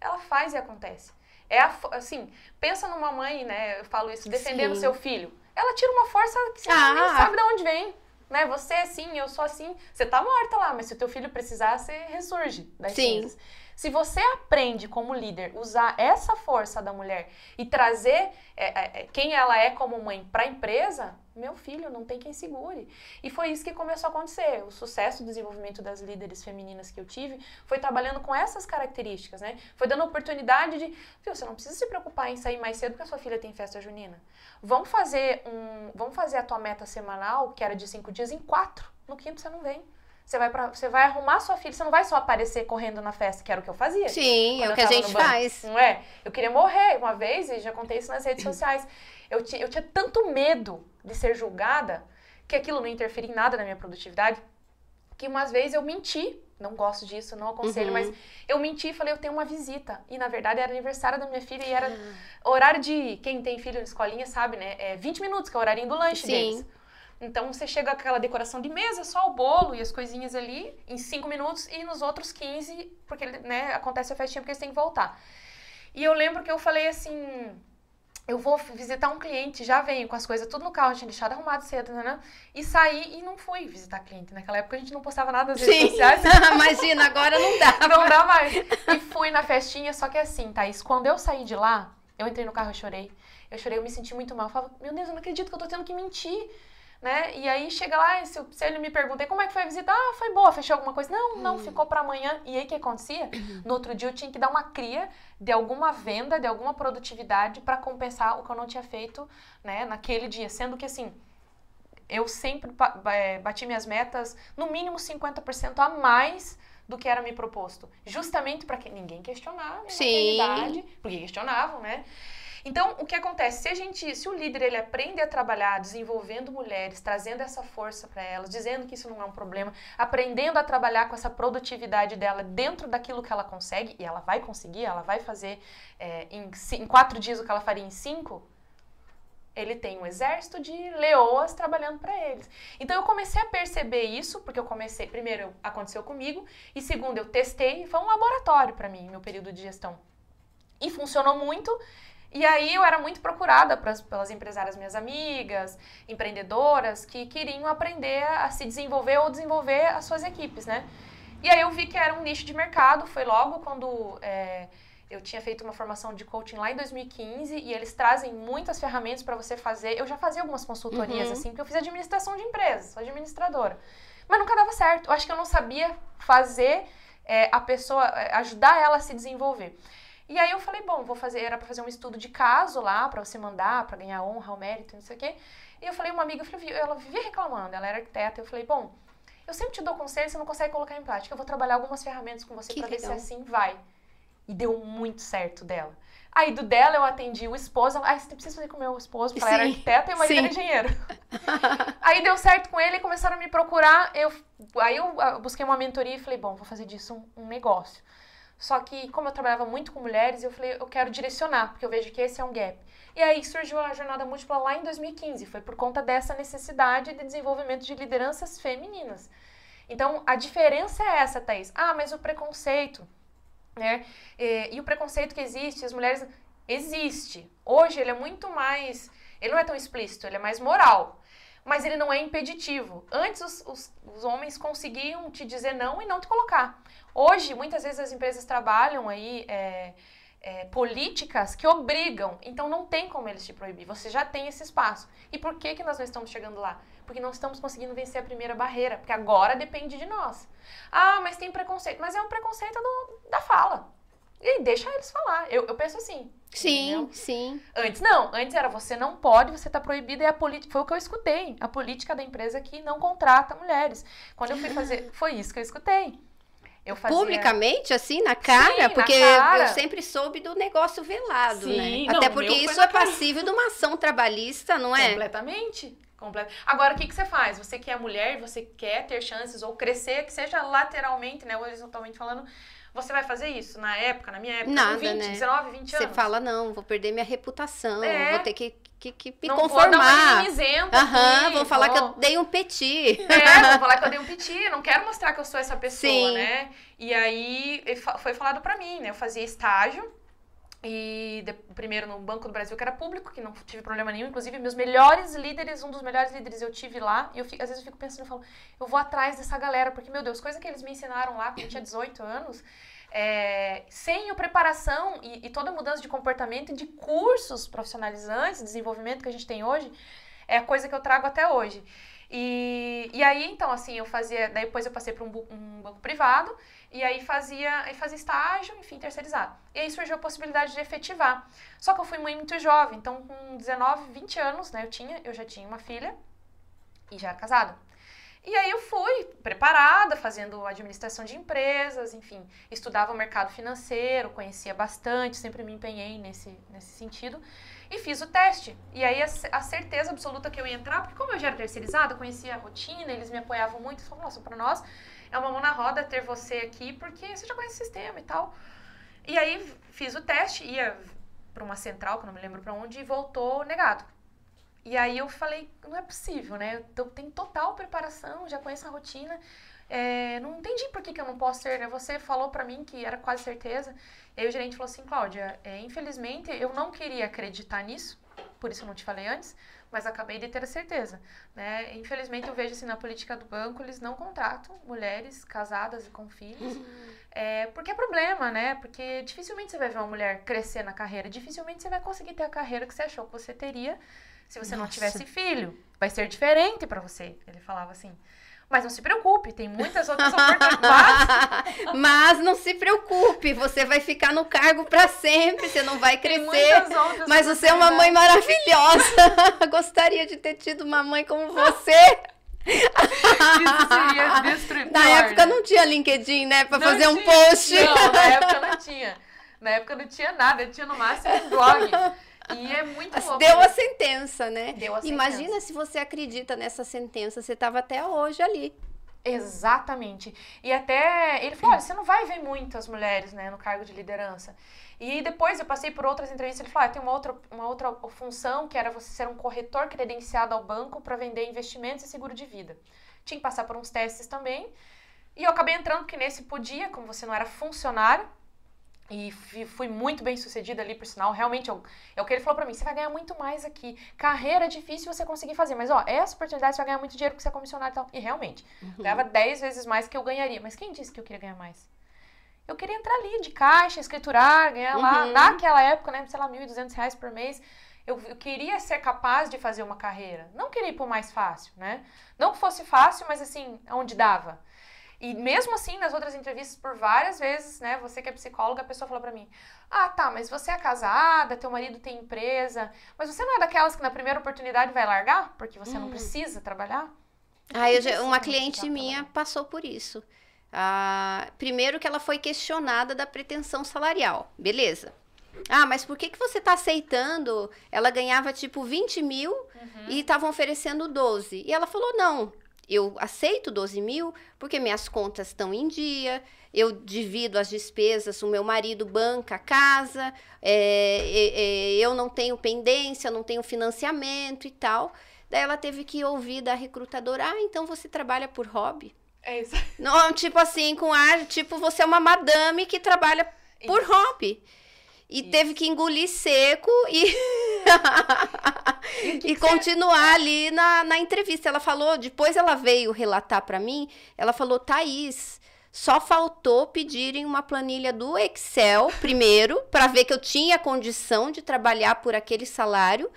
Ela faz e acontece. É a, assim, pensa numa mãe, né? Eu falo isso, defendendo Sim. seu filho. Ela tira uma força que você ah. nem sabe de onde vem. Né? Você é assim, eu sou assim. Você tá morta lá, mas se o teu filho precisar, você ressurge das Sim. cinzas. Se você aprende como líder usar essa força da mulher e trazer é, é, é quem ela é como mãe para a empresa, meu filho, não tem quem segure. E foi isso que começou a acontecer. O sucesso do desenvolvimento das líderes femininas que eu tive foi trabalhando com essas características, né? Foi dando oportunidade de, viu, você não precisa se preocupar em sair mais cedo porque a sua filha tem festa junina. Vamos fazer um, vamos fazer a tua meta semanal, que era de cinco dias, em quatro. No quinto você não vem. Você vai, pra, você vai arrumar sua filha, você não vai só aparecer correndo na festa, que era o que eu fazia. Sim, é o que a gente faz. Não é? Eu queria morrer uma vez, e já contei isso nas redes sociais. Eu, eu tinha tanto medo de ser julgada, que aquilo não interferia em nada na minha produtividade, que umas vezes eu menti. Não gosto disso, não aconselho, uhum. mas eu menti e falei, eu tenho uma visita. E na verdade era aniversário da minha filha e era uhum. horário de. Quem tem filho na escolinha sabe, né? É 20 minutos, que é o horário do lanche Sim. deles. Então você chega com aquela decoração de mesa, só o bolo e as coisinhas ali, em 5 minutos, e nos outros 15, porque né, acontece a festinha porque eles têm que voltar. E eu lembro que eu falei assim. Eu vou visitar um cliente, já venho com as coisas tudo no carro, tinha deixado arrumado cedo, né, né? E saí e não fui visitar cliente. Naquela época a gente não postava nada nas redes sociais. Imagina, agora não dá. Não dá mais. E fui na festinha, só que assim, Thaís, quando eu saí de lá, eu entrei no carro e chorei. Eu chorei, eu me senti muito mal. Eu falava, meu Deus, eu não acredito que eu tô tendo que mentir né? E aí chega lá, e se, se ele me pergunta, como é que foi a visita? Ah, foi boa, fechou alguma coisa? Não, não, hum. ficou para amanhã. E aí o que acontecia? Uhum. No outro dia eu tinha que dar uma cria de alguma venda, de alguma produtividade para compensar o que eu não tinha feito, né, naquele dia. Sendo que assim, eu sempre é, bati minhas metas no mínimo 50% a mais do que era me proposto. Justamente para que ninguém questionava a Sim. porque questionavam, né? Então, o que acontece? Se a gente, se o líder ele aprende a trabalhar desenvolvendo mulheres, trazendo essa força para elas, dizendo que isso não é um problema, aprendendo a trabalhar com essa produtividade dela dentro daquilo que ela consegue, e ela vai conseguir, ela vai fazer é, em, em quatro dias o que ela faria em cinco, ele tem um exército de leoas trabalhando para eles. Então eu comecei a perceber isso, porque eu comecei, primeiro aconteceu comigo, e segundo eu testei, foi um laboratório para mim, meu período de gestão. E funcionou muito, e aí eu era muito procurada pras, pelas empresárias minhas amigas, empreendedoras, que queriam aprender a se desenvolver ou desenvolver as suas equipes, né? E aí eu vi que era um nicho de mercado, foi logo quando é, eu tinha feito uma formação de coaching lá em 2015 e eles trazem muitas ferramentas para você fazer. Eu já fazia algumas consultorias uhum. assim, porque eu fiz administração de empresas, sou administradora. Mas nunca dava certo. Eu acho que eu não sabia fazer é, a pessoa, é, ajudar ela a se desenvolver. E aí eu falei, bom, vou fazer, era para fazer um estudo de caso lá, para você mandar, para ganhar honra, o mérito, não sei o quê. E eu falei, uma amiga, eu falei, ela vivia reclamando, ela era arquiteta, eu falei, bom, eu sempre te dou conselho, você não consegue colocar em prática, eu vou trabalhar algumas ferramentas com você para ver se assim vai. E deu muito certo dela. Aí do dela eu atendi o esposo. Ela, ah, você precisa fazer com o meu esposo, porque ela era arquiteta e o marido era engenheiro. aí deu certo com ele começaram a me procurar. Eu, aí eu busquei uma mentoria e falei, bom, vou fazer disso um, um negócio. Só que, como eu trabalhava muito com mulheres, eu falei, eu quero direcionar, porque eu vejo que esse é um gap. E aí surgiu a jornada múltipla lá em 2015. Foi por conta dessa necessidade de desenvolvimento de lideranças femininas. Então, a diferença é essa, Thaís. Ah, mas o preconceito, né? E, e o preconceito que existe, as mulheres. Existe. Hoje ele é muito mais. Ele não é tão explícito, ele é mais moral mas ele não é impeditivo. Antes os, os, os, homens conseguiam te dizer não e não te colocar. Hoje, muitas vezes as empresas trabalham aí é, é, políticas que obrigam, então não tem como eles te proibir, você já tem esse espaço. E por que, que nós não estamos chegando lá? Porque não estamos conseguindo vencer a primeira barreira, porque agora depende de nós. Ah, mas tem preconceito, mas é um preconceito do, da fala. E deixa eles falar. Eu, eu penso assim. Sim, entendeu? sim. Antes não, antes era você não pode, você está proibido, e a política. Foi o que eu escutei. A política da empresa que não contrata mulheres. Quando eu fui fazer. Foi isso que eu escutei. Eu fazia... Publicamente, assim, na cara? Sim, porque na cara. eu sempre soube do negócio velado, Sim, né? Não, Até porque isso é passível de uma ação trabalhista, não é? Completamente. Complet... Agora, o que, que você faz? Você que é mulher, você quer ter chances ou crescer, que seja lateralmente, né, horizontalmente falando, você vai fazer isso na época, na minha época, Nada, com 20, né? 19, 20 anos? Você fala, não, vou perder minha reputação, é. vou ter que, que, que me não conformar. Vou dar Aham, vão falar vou... que eu dei um petit. É, vão falar que eu dei um petit, não quero mostrar que eu sou essa pessoa, Sim. né? E aí foi falado pra mim, né? Eu fazia estágio e de, primeiro no Banco do Brasil, que era público, que não tive problema nenhum. Inclusive, meus melhores líderes, um dos melhores líderes eu tive lá. E eu fico, às vezes eu fico pensando, eu falo, eu vou atrás dessa galera, porque, meu Deus, coisa que eles me ensinaram lá quando eu tinha 18 anos, é, sem a preparação e, e, toda a mudança de comportamento e de cursos profissionalizantes, desenvolvimento que a gente tem hoje, é a coisa que eu trago até hoje. E, e aí, então, assim, eu fazia. Daí depois eu passei para um, um, banco privado, e aí fazia, aí fazia estágio, enfim, terceirizado. E aí surgiu a possibilidade de efetivar. Só que eu fui muito jovem, então com 19, 20 anos, né, eu tinha, eu já tinha uma filha e já casada. E aí eu fui preparada, fazendo administração de empresas, enfim, estudava o mercado financeiro, conhecia bastante, sempre me empenhei nesse, nesse sentido. E fiz o teste. E aí a, a certeza absoluta que eu ia entrar, porque como eu já era terceirizada, conhecia a rotina, eles me apoiavam muito, falaram, nossa, para nós é uma mão na roda ter você aqui, porque você já conhece o sistema e tal. E aí fiz o teste, ia para uma central, que eu não me lembro para onde, e voltou negado. E aí eu falei, não é possível, né? Eu tenho total preparação, já conheço a rotina. É, não entendi por que, que eu não posso ser, né? Você falou para mim que era quase certeza. E aí o gerente falou assim, Cláudia, é, infelizmente eu não queria acreditar nisso, por isso eu não te falei antes, mas acabei de ter a certeza, né? Infelizmente eu vejo assim na política do banco, eles não contratam mulheres casadas e com filhos, uhum. é, porque é problema, né? Porque dificilmente você vai ver uma mulher crescer na carreira, dificilmente você vai conseguir ter a carreira que você achou que você teria se você Nossa. não tivesse filho. Vai ser diferente para você. Ele falava assim. Mas não se preocupe, tem muitas outras oportunidades. Mas... Não se preocupe, você vai ficar no cargo para sempre, você não vai crescer. Mas você é uma mãe maravilhosa. Gostaria de ter tido uma mãe como você. Isso seria. Na época não tinha LinkedIn, né? Pra não fazer tinha. um post. Não, na época não tinha. Na época não tinha nada, tinha no máximo um blog. E é muito louco. Deu a sentença, né? Deu a Imagina sentença. se você acredita nessa sentença, você estava até hoje ali. Exatamente. E até ele falou: olha, você não vai ver muitas mulheres né, no cargo de liderança. E depois eu passei por outras entrevistas. Ele falou: ah, tem uma outra, uma outra função que era você ser um corretor credenciado ao banco para vender investimentos e seguro de vida. Tinha que passar por uns testes também. E eu acabei entrando, porque nesse podia, como você não era funcionário, e fui muito bem sucedida ali, por sinal. Realmente, eu, é o que ele falou pra mim. Você vai ganhar muito mais aqui. Carreira é difícil você conseguir fazer. Mas, ó, essa oportunidade você vai ganhar muito dinheiro porque você é comissionário e tal. E realmente, uhum. ganhava 10 vezes mais que eu ganharia. Mas quem disse que eu queria ganhar mais? Eu queria entrar ali de caixa, escriturar, ganhar uhum. lá. Naquela época, né? Sei lá, 1.200 reais por mês. Eu, eu, queria ser capaz de fazer uma carreira. Não queria ir pro mais fácil, né? Não que fosse fácil, mas assim, onde dava. E mesmo assim, nas outras entrevistas, por várias vezes, né, você que é psicóloga, a pessoa falou pra mim: Ah, tá, mas você é casada, teu marido tem empresa, mas você não é daquelas que na primeira oportunidade vai largar porque você hum. não precisa trabalhar? Ah, eu já, uma cliente minha passou por isso. Ah, primeiro que ela foi questionada da pretensão salarial, beleza. Ah, mas por que, que você tá aceitando? Ela ganhava tipo 20 mil Uhum. e estavam oferecendo 12. E ela falou: não, eu aceito 12 mil porque minhas contas estão em dia, eu divido as despesas, o meu marido banca a casa, é, é, é, eu não tenho pendência, não tenho financiamento e tal. Daí ela teve que ouvir da recrutadora: ah, então você trabalha por hobby? É isso. Não, tipo assim, com ar, tipo, você é uma madame que trabalha por Isso. hobby. E Isso. teve que engolir seco e, E que e que você- continuar ali na, na entrevista. Ela falou, depois ela veio relatar pra mim, ela falou, Thaís, só faltou pedirem uma planilha do Excel primeiro, pra ver que eu tinha condição de trabalhar por aquele salário.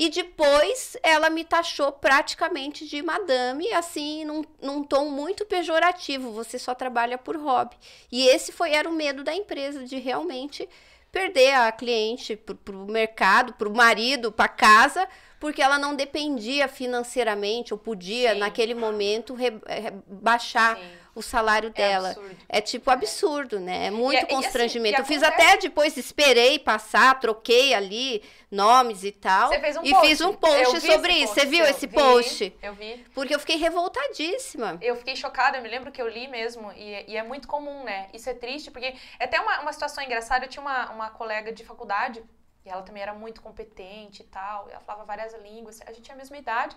E depois ela me taxou praticamente de madame, assim, num, num tom muito pejorativo. Você só trabalha por hobby. E esse foi era o medo da empresa, de realmente perder a cliente pro, pro mercado, pro marido, pra casa, porque ela não dependia financeiramente, ou podia, Sim. naquele momento, re- eh, baixar Sim, o salário é dela. absurdo. É tipo absurdo, né? É muito E- e assim, constrangimento. e eu fiz até depois, esperei passar, troquei ali nomes e tal. Você fez um e post. fiz um Eu post sobre isso. post Você viu seu. esse Vi, post? Eu vi. Porque eu fiquei revoltadíssima. Eu fiquei chocada, eu me lembro que eu li mesmo, e, e é muito comum, né? Isso é triste, porque é até uma, uma situação engraçada. Eu tinha uma, uma colega de faculdade, e ela também era muito competente e tal, e ela falava várias línguas, a gente tinha a mesma idade,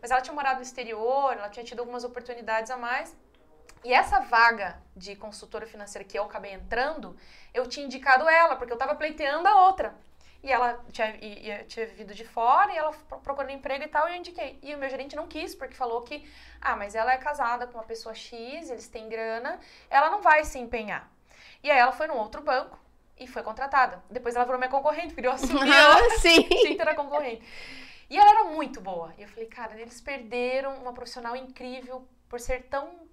mas ela tinha morado no exterior, ela tinha tido algumas oportunidades a mais. E essa vaga de consultora financeira que eu acabei entrando, eu tinha indicado ela, porque eu tava pleiteando a outra. E ela tinha, e- e- tinha vindo de fora e ela pro- procurando emprego e tal, e eu indiquei. E o meu gerente não quis, porque falou que, ah, mas ela é casada com uma pessoa X, eles têm grana, ela não vai se empenhar. E aí ela foi num outro banco e foi contratada. Depois ela virou minha concorrente, porque eu assumi ela sim. que era concorrente. E ela era muito boa. E eu falei, cara, eles perderam uma profissional incrível por ser tão,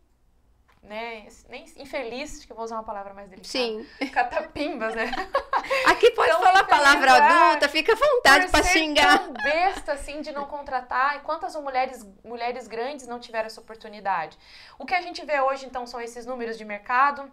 né, nem infeliz, acho que eu vou usar uma palavra mais delicada. Sim. Catapimbas, né? Aqui pode Então, falar palavra infeliz, é. adulta, fica à vontade ser xingar. tão besta assim de não contratar. E quantas mulheres, mulheres grandes não tiveram essa oportunidade? O que a gente vê hoje, então, são esses números de mercado.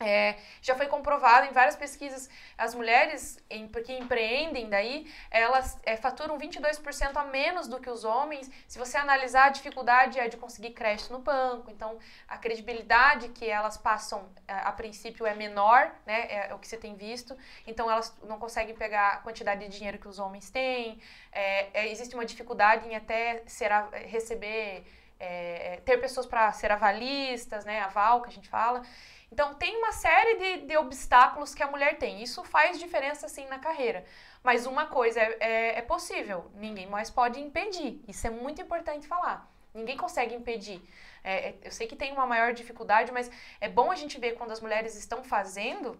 É, já foi comprovado em várias pesquisas, as mulheres em, que empreendem daí, elas é, faturam 22% a menos do que os homens. Se você analisar, a dificuldade é de conseguir crédito no banco, então a credibilidade que elas passam a, a princípio é menor, né, é, o que você tem visto, então elas não conseguem pegar a quantidade de dinheiro que os homens têm, é, é, existe uma dificuldade em até ser, receber, é, ter pessoas para ser avalistas, né, aval que a gente fala. Então, tem uma série de, de obstáculos que a mulher tem. Isso faz diferença, sim, na carreira. Mas uma coisa é, é, é possível, ninguém mais pode impedir. Isso é muito importante falar. Ninguém consegue impedir. É, é, eu sei que tem uma maior dificuldade, mas é bom a gente ver quando as mulheres estão fazendo,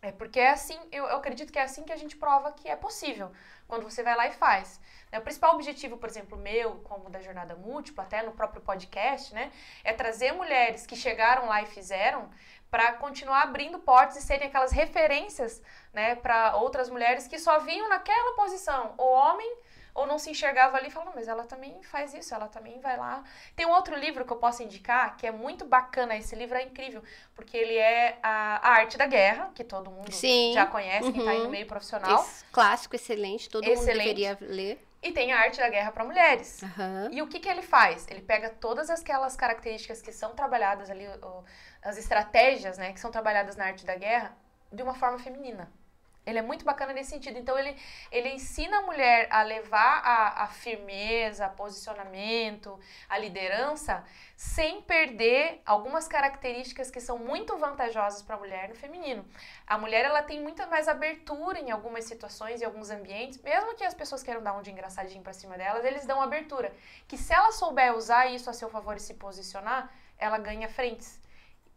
é porque é assim, eu, eu acredito que é assim que a gente prova que é possível, quando você vai lá e faz. né? O principal objetivo, por exemplo, meu, como da Jornada Múltipla, até no próprio podcast, né, é trazer mulheres que chegaram lá e fizeram para continuar abrindo portas e serem aquelas referências né, para outras mulheres que só vinham naquela posição, o homem ou não se enxergava ali e falava, mas ela também faz isso, ela também vai lá. Tem um outro livro que eu posso indicar, que é muito bacana, esse livro é incrível, porque ele é a, a Arte da Guerra, que todo mundo Sim. já conhece, quem está aí no Uhum. meio profissional, Esse clássico, excelente, todo mundo Excelente. deveria ler. e tem a Arte da Guerra para Mulheres. Aham. E o que, que ele faz? Ele pega todas aquelas características que são trabalhadas ali, as estratégias né, que são trabalhadas na arte da guerra, de uma forma feminina. Ele é muito bacana nesse sentido. Então, ele, ele ensina a mulher a levar a, a firmeza, a posicionamento, a liderança, sem perder algumas características que são muito vantajosas para a mulher no feminino. A mulher ela tem muita mais abertura em algumas situações, em alguns ambientes, mesmo que as pessoas queiram dar um de engraçadinho para cima delas, eles dão abertura. Que se ela souber usar isso a seu favor e se posicionar, ela ganha frentes.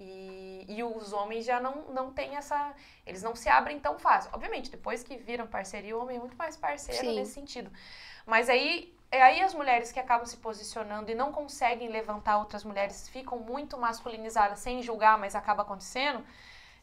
E, e os homens já não, não têm essa. Eles não se abrem tão fácil. Obviamente, depois que viram parceria, o homem é muito mais parceiro Sim. nesse sentido. Mas aí, é aí as mulheres que acabam se posicionando e não conseguem levantar outras mulheres, ficam muito masculinizadas sem julgar, mas acaba acontecendo,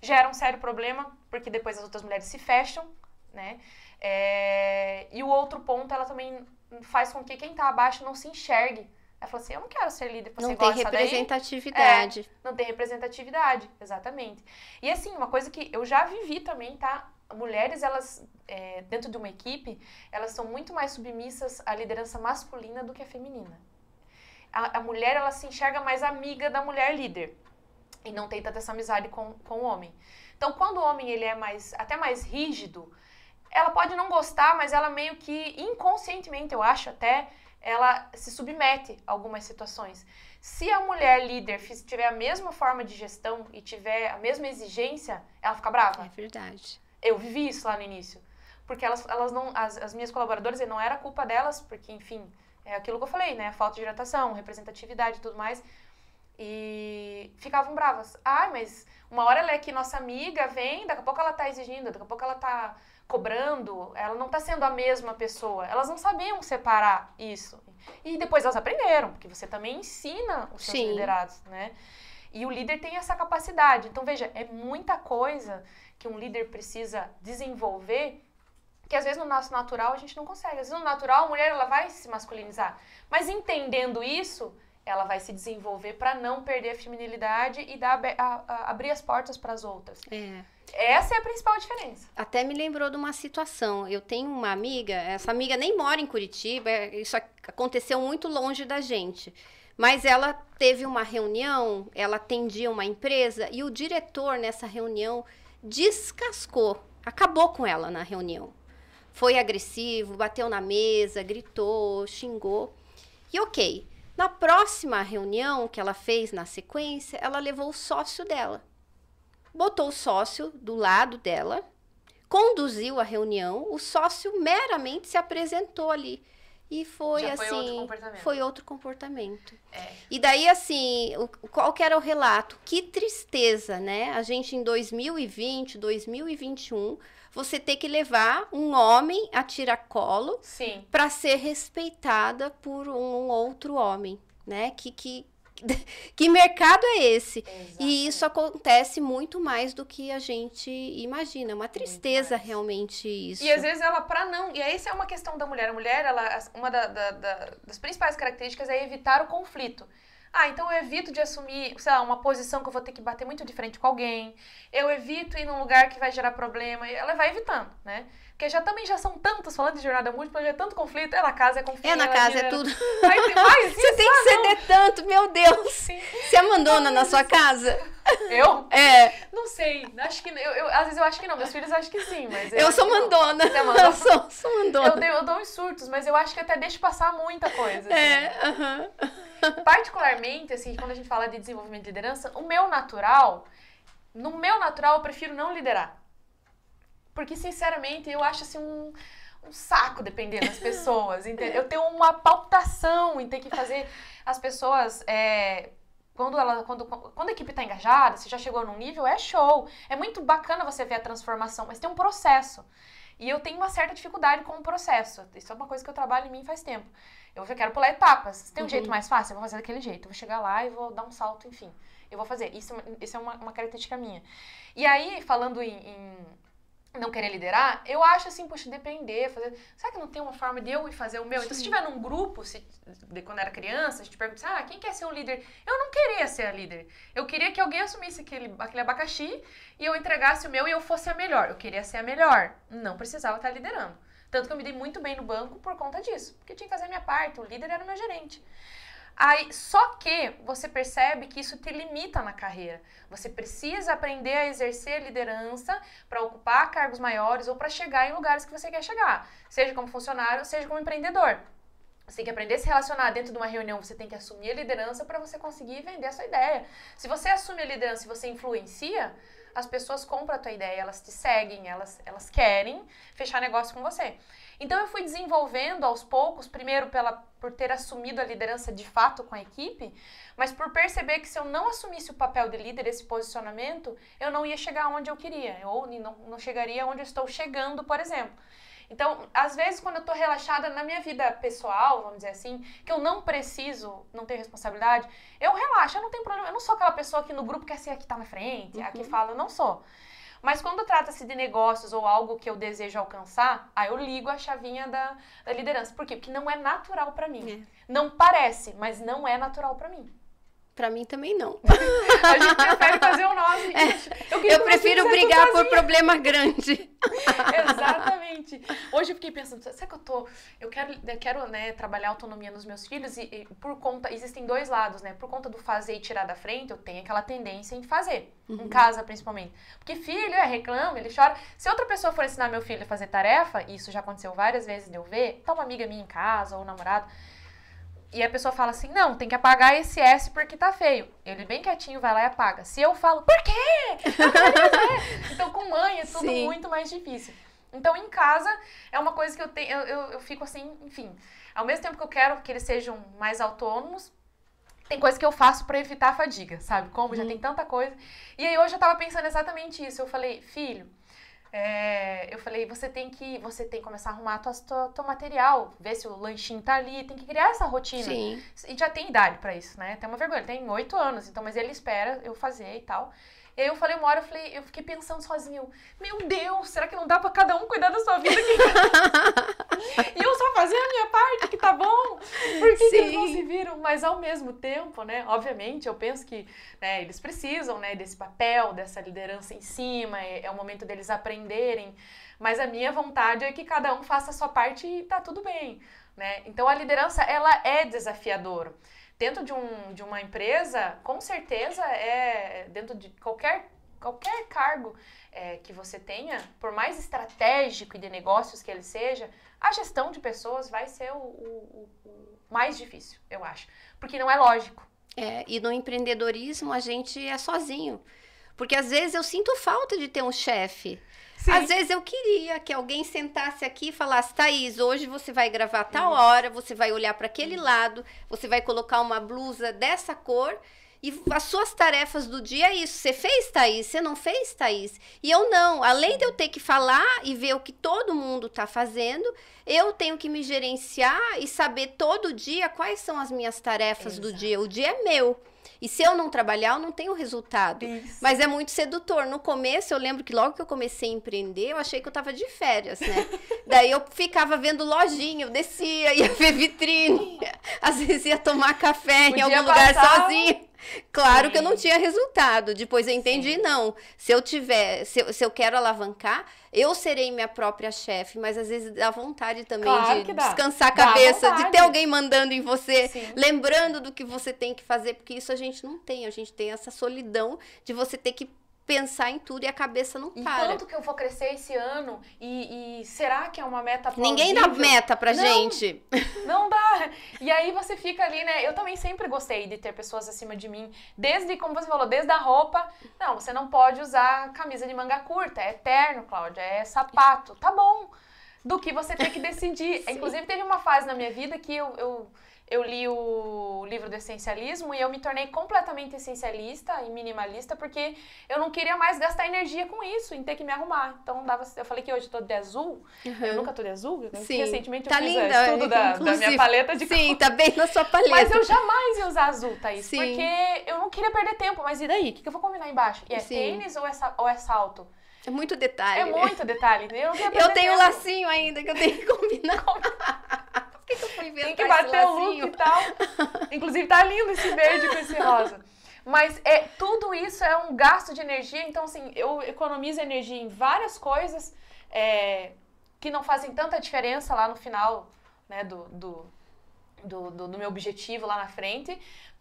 gera um sério problema, porque depois as outras mulheres se fecham, né? É, E o outro ponto, ela também faz com que quem tá abaixo não se enxergue. Ela fala assim, eu não quero ser líder, você Não tem gosta daí? representatividade. não tem representatividade, exatamente. E assim, uma coisa que eu já vivi também, tá? mulheres, elas, é, dentro de uma equipe, elas são muito mais submissas à liderança masculina do que a feminina. A, a mulher, ela se enxerga mais amiga da mulher líder e não tem tanta essa amizade com, com o homem. Então, quando o homem ele é mais, até mais rígido, ela pode não gostar, mas ela meio que inconscientemente, eu acho até, ela se submete a algumas situações. Se a mulher líder tiver a mesma forma de gestão e tiver a mesma exigência, ela fica brava. É verdade. Eu vivi isso lá no início. Porque elas, elas não, as, as minhas colaboradoras, não era culpa delas, porque, enfim, é aquilo que eu falei, né? Falta de hidratação, representatividade e tudo mais. E ficavam bravas. Ah, mas uma hora ela é aqui nossa amiga, vem, daqui a pouco ela tá exigindo, daqui a pouco ela tá cobrando, ela não tá sendo a mesma pessoa. Elas não sabiam separar isso. E depois elas aprenderam, porque você também ensina os seus Sim. liderados, né? E o líder tem essa capacidade. Então, veja, é muita coisa que um líder precisa desenvolver que às vezes no nosso natural a gente não consegue. Às vezes no natural a mulher ela vai se masculinizar. Mas entendendo isso, ela vai se desenvolver para não perder a feminilidade e dar, a, a, abrir as portas para as outras. É. Essa é a principal diferença. Até me lembrou de uma situação. Eu tenho uma amiga, essa amiga nem mora em Curitiba, isso aconteceu muito longe da gente. Mas ela teve uma reunião, ela atendia uma empresa e o diretor nessa reunião descascou, acabou com ela na reunião. Foi agressivo, bateu na mesa, gritou, xingou. E ok, na próxima reunião que ela fez na sequência, ela levou o sócio dela. Botou o sócio do lado dela, conduziu a reunião, o sócio meramente se apresentou ali. E foi Já assim, foi outro comportamento. Foi outro comportamento. É. E daí, assim, o, qual que era o relato? Que tristeza, né? A gente em 2020, 2021, você ter que levar um homem a tiracolo para ser respeitada por um outro homem, né? Que, que, que mercado é esse? Exatamente. E isso acontece muito mais do que a gente imagina. É uma tristeza realmente isso. E às vezes ela, para não. E essa é uma questão da mulher. A mulher, ela, uma da, da, da, das principais características é evitar o conflito. Ah, então eu evito de assumir, sei lá, uma posição que eu vou ter que bater muito de frente com alguém. Eu evito ir num lugar que vai gerar problema. Ela vai evitando, né? Porque já também já são tantos, falando de jornada múltipla, já é tanto conflito. É na casa, é conflito. É na casa, é tudo. Você tem que ceder tanto, meu Deus. Sim. Você abandona na sua casa? Eu? É. Não sei. Acho que. Eu, eu, às vezes eu acho que não. Meus filhos acham que sim, mas. Eu, eu sou mandona. Você é mandona? Eu sou, sou mandona. Eu, dei, eu dou uns surtos, mas eu acho que até deixo passar muita coisa. Assim. É, aham. Uh -huh. Particularmente, assim, quando a gente fala de desenvolvimento de liderança, o meu natural. No meu natural, eu prefiro não liderar. Porque, sinceramente, eu acho assim um, um saco dependendo das pessoas. entendeu? Eu tenho uma palpitação em ter que fazer as pessoas. É, quando, ela, quando, quando a equipe está engajada, você já chegou num nível, é show. É muito bacana você ver a transformação, mas tem um processo. E eu tenho uma certa dificuldade com o processo. Isso é uma coisa que eu trabalho em mim faz tempo. Eu quero pular etapas. Tem um uhum. jeito mais fácil? Eu vou fazer daquele jeito. Eu vou chegar lá e vou dar um salto, enfim. Eu vou fazer. Isso, isso é uma, uma característica minha. E aí, falando em, em não querer liderar, eu acho assim, poxa, depender, fazer. Será que não tem uma forma de eu ir fazer o meu? Sim. Então, se estiver num grupo, se, de quando era criança, a gente pergunta, ah, quem quer ser um líder? Eu não queria ser a líder. Eu queria que alguém assumisse aquele, aquele abacaxi e eu entregasse o meu e eu fosse a melhor. Eu queria ser a melhor. Não precisava estar liderando. Tanto que eu me dei muito bem no banco por conta disso. Porque tinha que fazer a minha parte, o líder era o meu gerente. Aí, só que você percebe que isso te limita na carreira. Você precisa aprender a exercer liderança para ocupar cargos maiores ou para chegar em lugares que você quer chegar, seja como funcionário, seja como empreendedor. Você tem que aprender a se relacionar dentro de uma reunião, você tem que assumir a liderança para você conseguir vender a sua ideia. Se você assume a liderança e você influencia, as pessoas compram a tua ideia, elas te seguem, elas, elas querem fechar negócio com você. Então eu fui desenvolvendo aos poucos, primeiro pela, por ter assumido a liderança de fato com a equipe, mas por perceber que se eu não assumisse o papel de líder, esse posicionamento, eu não ia chegar onde eu queria, ou não, não chegaria onde eu estou chegando, por exemplo. Então, às vezes, quando eu tô relaxada na minha vida pessoal, vamos dizer assim, que eu não preciso, não ter responsabilidade, eu relaxo, eu não tenho problema. Eu não sou aquela pessoa que no grupo quer ser a que tá na frente, uhum. a que uhum. fala, eu não sou. Mas quando trata-se de negócios ou algo que eu desejo alcançar, aí eu ligo a chavinha da, da liderança. Por quê? Porque não é natural para mim. É. Não parece, mas não é natural para mim. Pra mim também não. a gente prefere fazer o nosso. É, eu, eu prefiro brigar por problema grande. Exatamente. Hoje eu fiquei pensando, será que eu tô. Eu quero, eu quero né, trabalhar autonomia nos meus filhos e, e, por conta. Existem dois lados, né? Por conta do fazer e tirar da frente, eu tenho aquela tendência em fazer. Uhum. Em casa, principalmente. Porque filho é, reclama, ele chora. Se outra pessoa for ensinar meu filho a fazer tarefa, isso já aconteceu várias vezes de eu ver, tá uma amiga minha em casa ou um namorado e a pessoa fala assim: não, tem que apagar esse S porque tá feio. Ele bem quietinho vai lá e apaga. Se eu falo, por quê? então, com mãe é tudo Sim. muito mais difícil. Então, em casa, é uma coisa que eu tenho. Eu, eu, eu, fico assim, enfim. Ao mesmo tempo que eu quero que eles sejam mais autônomos, tem coisa que eu faço para evitar a fadiga, sabe? Como já uhum. tem tanta coisa. E aí, hoje eu tava pensando exatamente isso. Eu falei, filho, é, eu falei, você tem que você tem que começar a arrumar tua, tua, teu material, ver se o lanchinho tá ali, tem que criar essa rotina. Sim. E já tem idade para isso, né? Tem uma vergonha, ele tem oito anos, então, mas ele espera eu fazer e tal. E aí eu falei uma hora, eu falei, eu fiquei pensando sozinha, meu Deus, será que não dá para cada um cuidar da sua vida e eu só fazer a minha parte, que tá bom? Por que, que, eles não se viram? Mas ao mesmo tempo, né, obviamente, eu penso que né, eles precisam, né, desse papel, dessa liderança em cima, é, é o momento deles aprenderem, mas a minha vontade é que cada um faça a sua parte e tá tudo bem, né? Então a liderança, ela é desafiadora dentro de, um, de uma empresa, com certeza é dentro de qualquer, qualquer cargo é, que você tenha, por mais estratégico e de negócios que ele seja, a gestão de pessoas vai ser o, o, o mais difícil, eu acho. Porque não é lógico. É, e no empreendedorismo a gente é sozinho. Porque às vezes eu sinto falta de ter um chefe. Sim. Às vezes eu queria que alguém sentasse aqui e falasse: Thaís, hoje você vai gravar tal hora, você vai olhar para aquele lado, você vai colocar uma blusa dessa cor. E as suas tarefas do dia é isso. Você fez, Thaís? Você não fez, Thaís? E eu não. Além de eu ter que falar e ver o que todo mundo está fazendo, eu tenho que me gerenciar e saber todo dia quais são as minhas tarefas Exato. do dia. O dia é meu. E se eu não trabalhar, eu não tenho resultado. Isso. Mas é muito sedutor. No começo, eu lembro que logo que eu comecei a empreender, eu achei que eu tava de férias, né? Daí eu ficava vendo lojinha, eu descia, ia ver vitrine, às vezes ia tomar café Podia em algum lugar sozinha. Claro Sim. que eu não tinha resultado. Depois eu entendi, Sim. não. Se eu tiver, se eu, se eu quero alavancar, eu serei minha própria chefe, mas às vezes dá vontade também claro de descansar a cabeça, de ter alguém mandando em você, Sim. lembrando do que você tem que fazer, porque isso a gente não tem. A gente tem essa solidão de você ter que pensar em tudo e a cabeça não para. E quanto que eu vou crescer esse ano? E, e será que é uma meta plausível? Ninguém dá meta pra não, gente. Não dá. E aí você fica ali, né? Eu também sempre gostei de ter pessoas acima de mim. Desde, como você falou, desde a roupa. Não, você não pode usar camisa de manga curta. É eterno, Cláudia. É sapato. Tá bom. Do que você ter que decidir. Inclusive, teve uma fase na minha vida que eu, eu eu li o livro do essencialismo e eu me tornei completamente essencialista e minimalista porque eu não queria mais gastar energia com isso, em ter que me arrumar. Então dava, eu falei que hoje eu tô de azul. Uhum. Eu nunca tô de azul? Sim. recentemente tá eu fiz linda, estudo da, da, minha paleta de Sim, cor. tá bem na sua paleta. Mas eu jamais ia usar azul, Thaís, Sim. porque eu não queria perder tempo. Mas e daí? O que, que eu vou combinar embaixo? E é Sim. tênis ou é, ou é salto? É muito detalhe. É muito detalhe. Eu, eu tenho um lacinho ainda que eu tenho que combinar. que, que eu fui Tem que bater o look e tal. Inclusive, tá lindo esse verde com esse rosa. Mas é, tudo isso é um gasto de energia. Então, assim, eu economizo energia em várias coisas é, que não fazem tanta diferença lá no final né, do, do, do, do meu objetivo lá na frente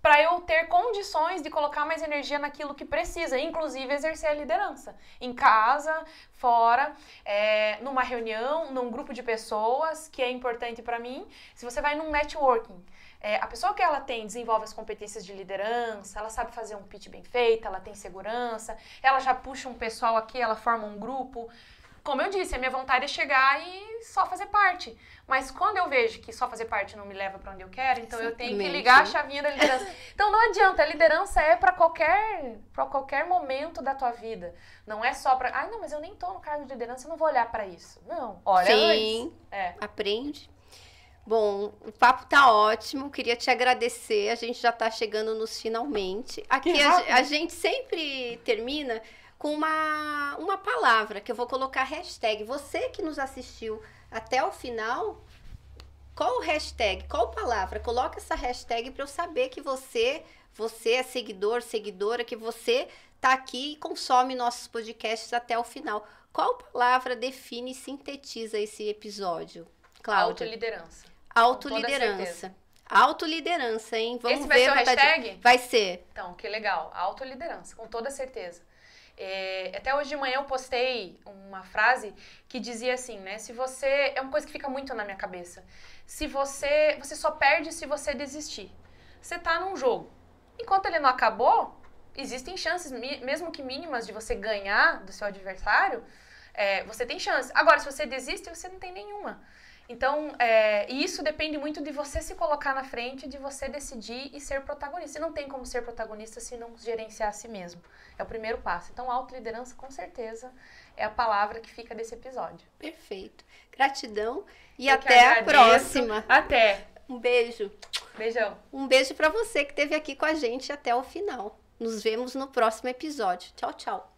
para eu ter condições de colocar mais energia naquilo que precisa, inclusive exercer a liderança. Em casa, fora, é, numa reunião, num grupo de pessoas, que é importante para mim. Se você vai num networking, é, a pessoa que ela tem desenvolve as competências de liderança, ela sabe fazer um pitch bem feito, ela tem segurança, ela já puxa um pessoal aqui, ela forma um grupo. Como eu disse, a minha vontade é chegar e só fazer parte. Mas quando eu vejo que só fazer parte não me leva para onde eu quero, então eu tenho que ligar a chavinha da liderança. então não adianta, a liderança é para qualquer para qualquer momento da tua vida. Não é só para, ai, não, mas eu nem tô no cargo de liderança, eu não vou olhar para isso. Não, olha Sim, antes. É. Aprende. Bom, o papo tá ótimo. Queria te agradecer. A gente já tá chegando nos finalmente. Aqui a, a gente sempre termina com uma, uma palavra que eu vou colocar hashtag. Você que nos assistiu até o final, Qual o hashtag? Qual palavra? Coloca essa hashtag para eu saber que você, você é seguidor, seguidora, que você tá aqui e consome nossos podcasts até o final. Qual palavra define e sintetiza esse episódio? Cláudia. Autoliderança. Autoliderança. Autoliderança, hein? Vamos Esse vai ver ser o vontade- hashtag? Vai ser. Então, que legal. Autoliderança, com toda certeza. É, até hoje de manhã eu postei uma frase que dizia assim, né? Se você. É uma coisa que fica muito na minha cabeça. Se você. Você só perde se você desistir. Você tá num jogo. Enquanto ele não acabou, existem chances, mesmo que mínimas, de você ganhar do seu adversário. É, você tem chance. Agora, se você desiste, você não tem nenhuma. Então, é, e isso depende muito de você se colocar na frente, de você decidir e ser protagonista. E não tem como ser protagonista se não gerenciar a si mesmo. É o primeiro passo. Então, autoliderança, com certeza, é a palavra que fica desse episódio. Perfeito. Gratidão e Eu até a próxima. Até. Um beijo. Beijão. Um beijo para você que esteve aqui com a gente até o final. Nos vemos no próximo episódio. Tchau, tchau.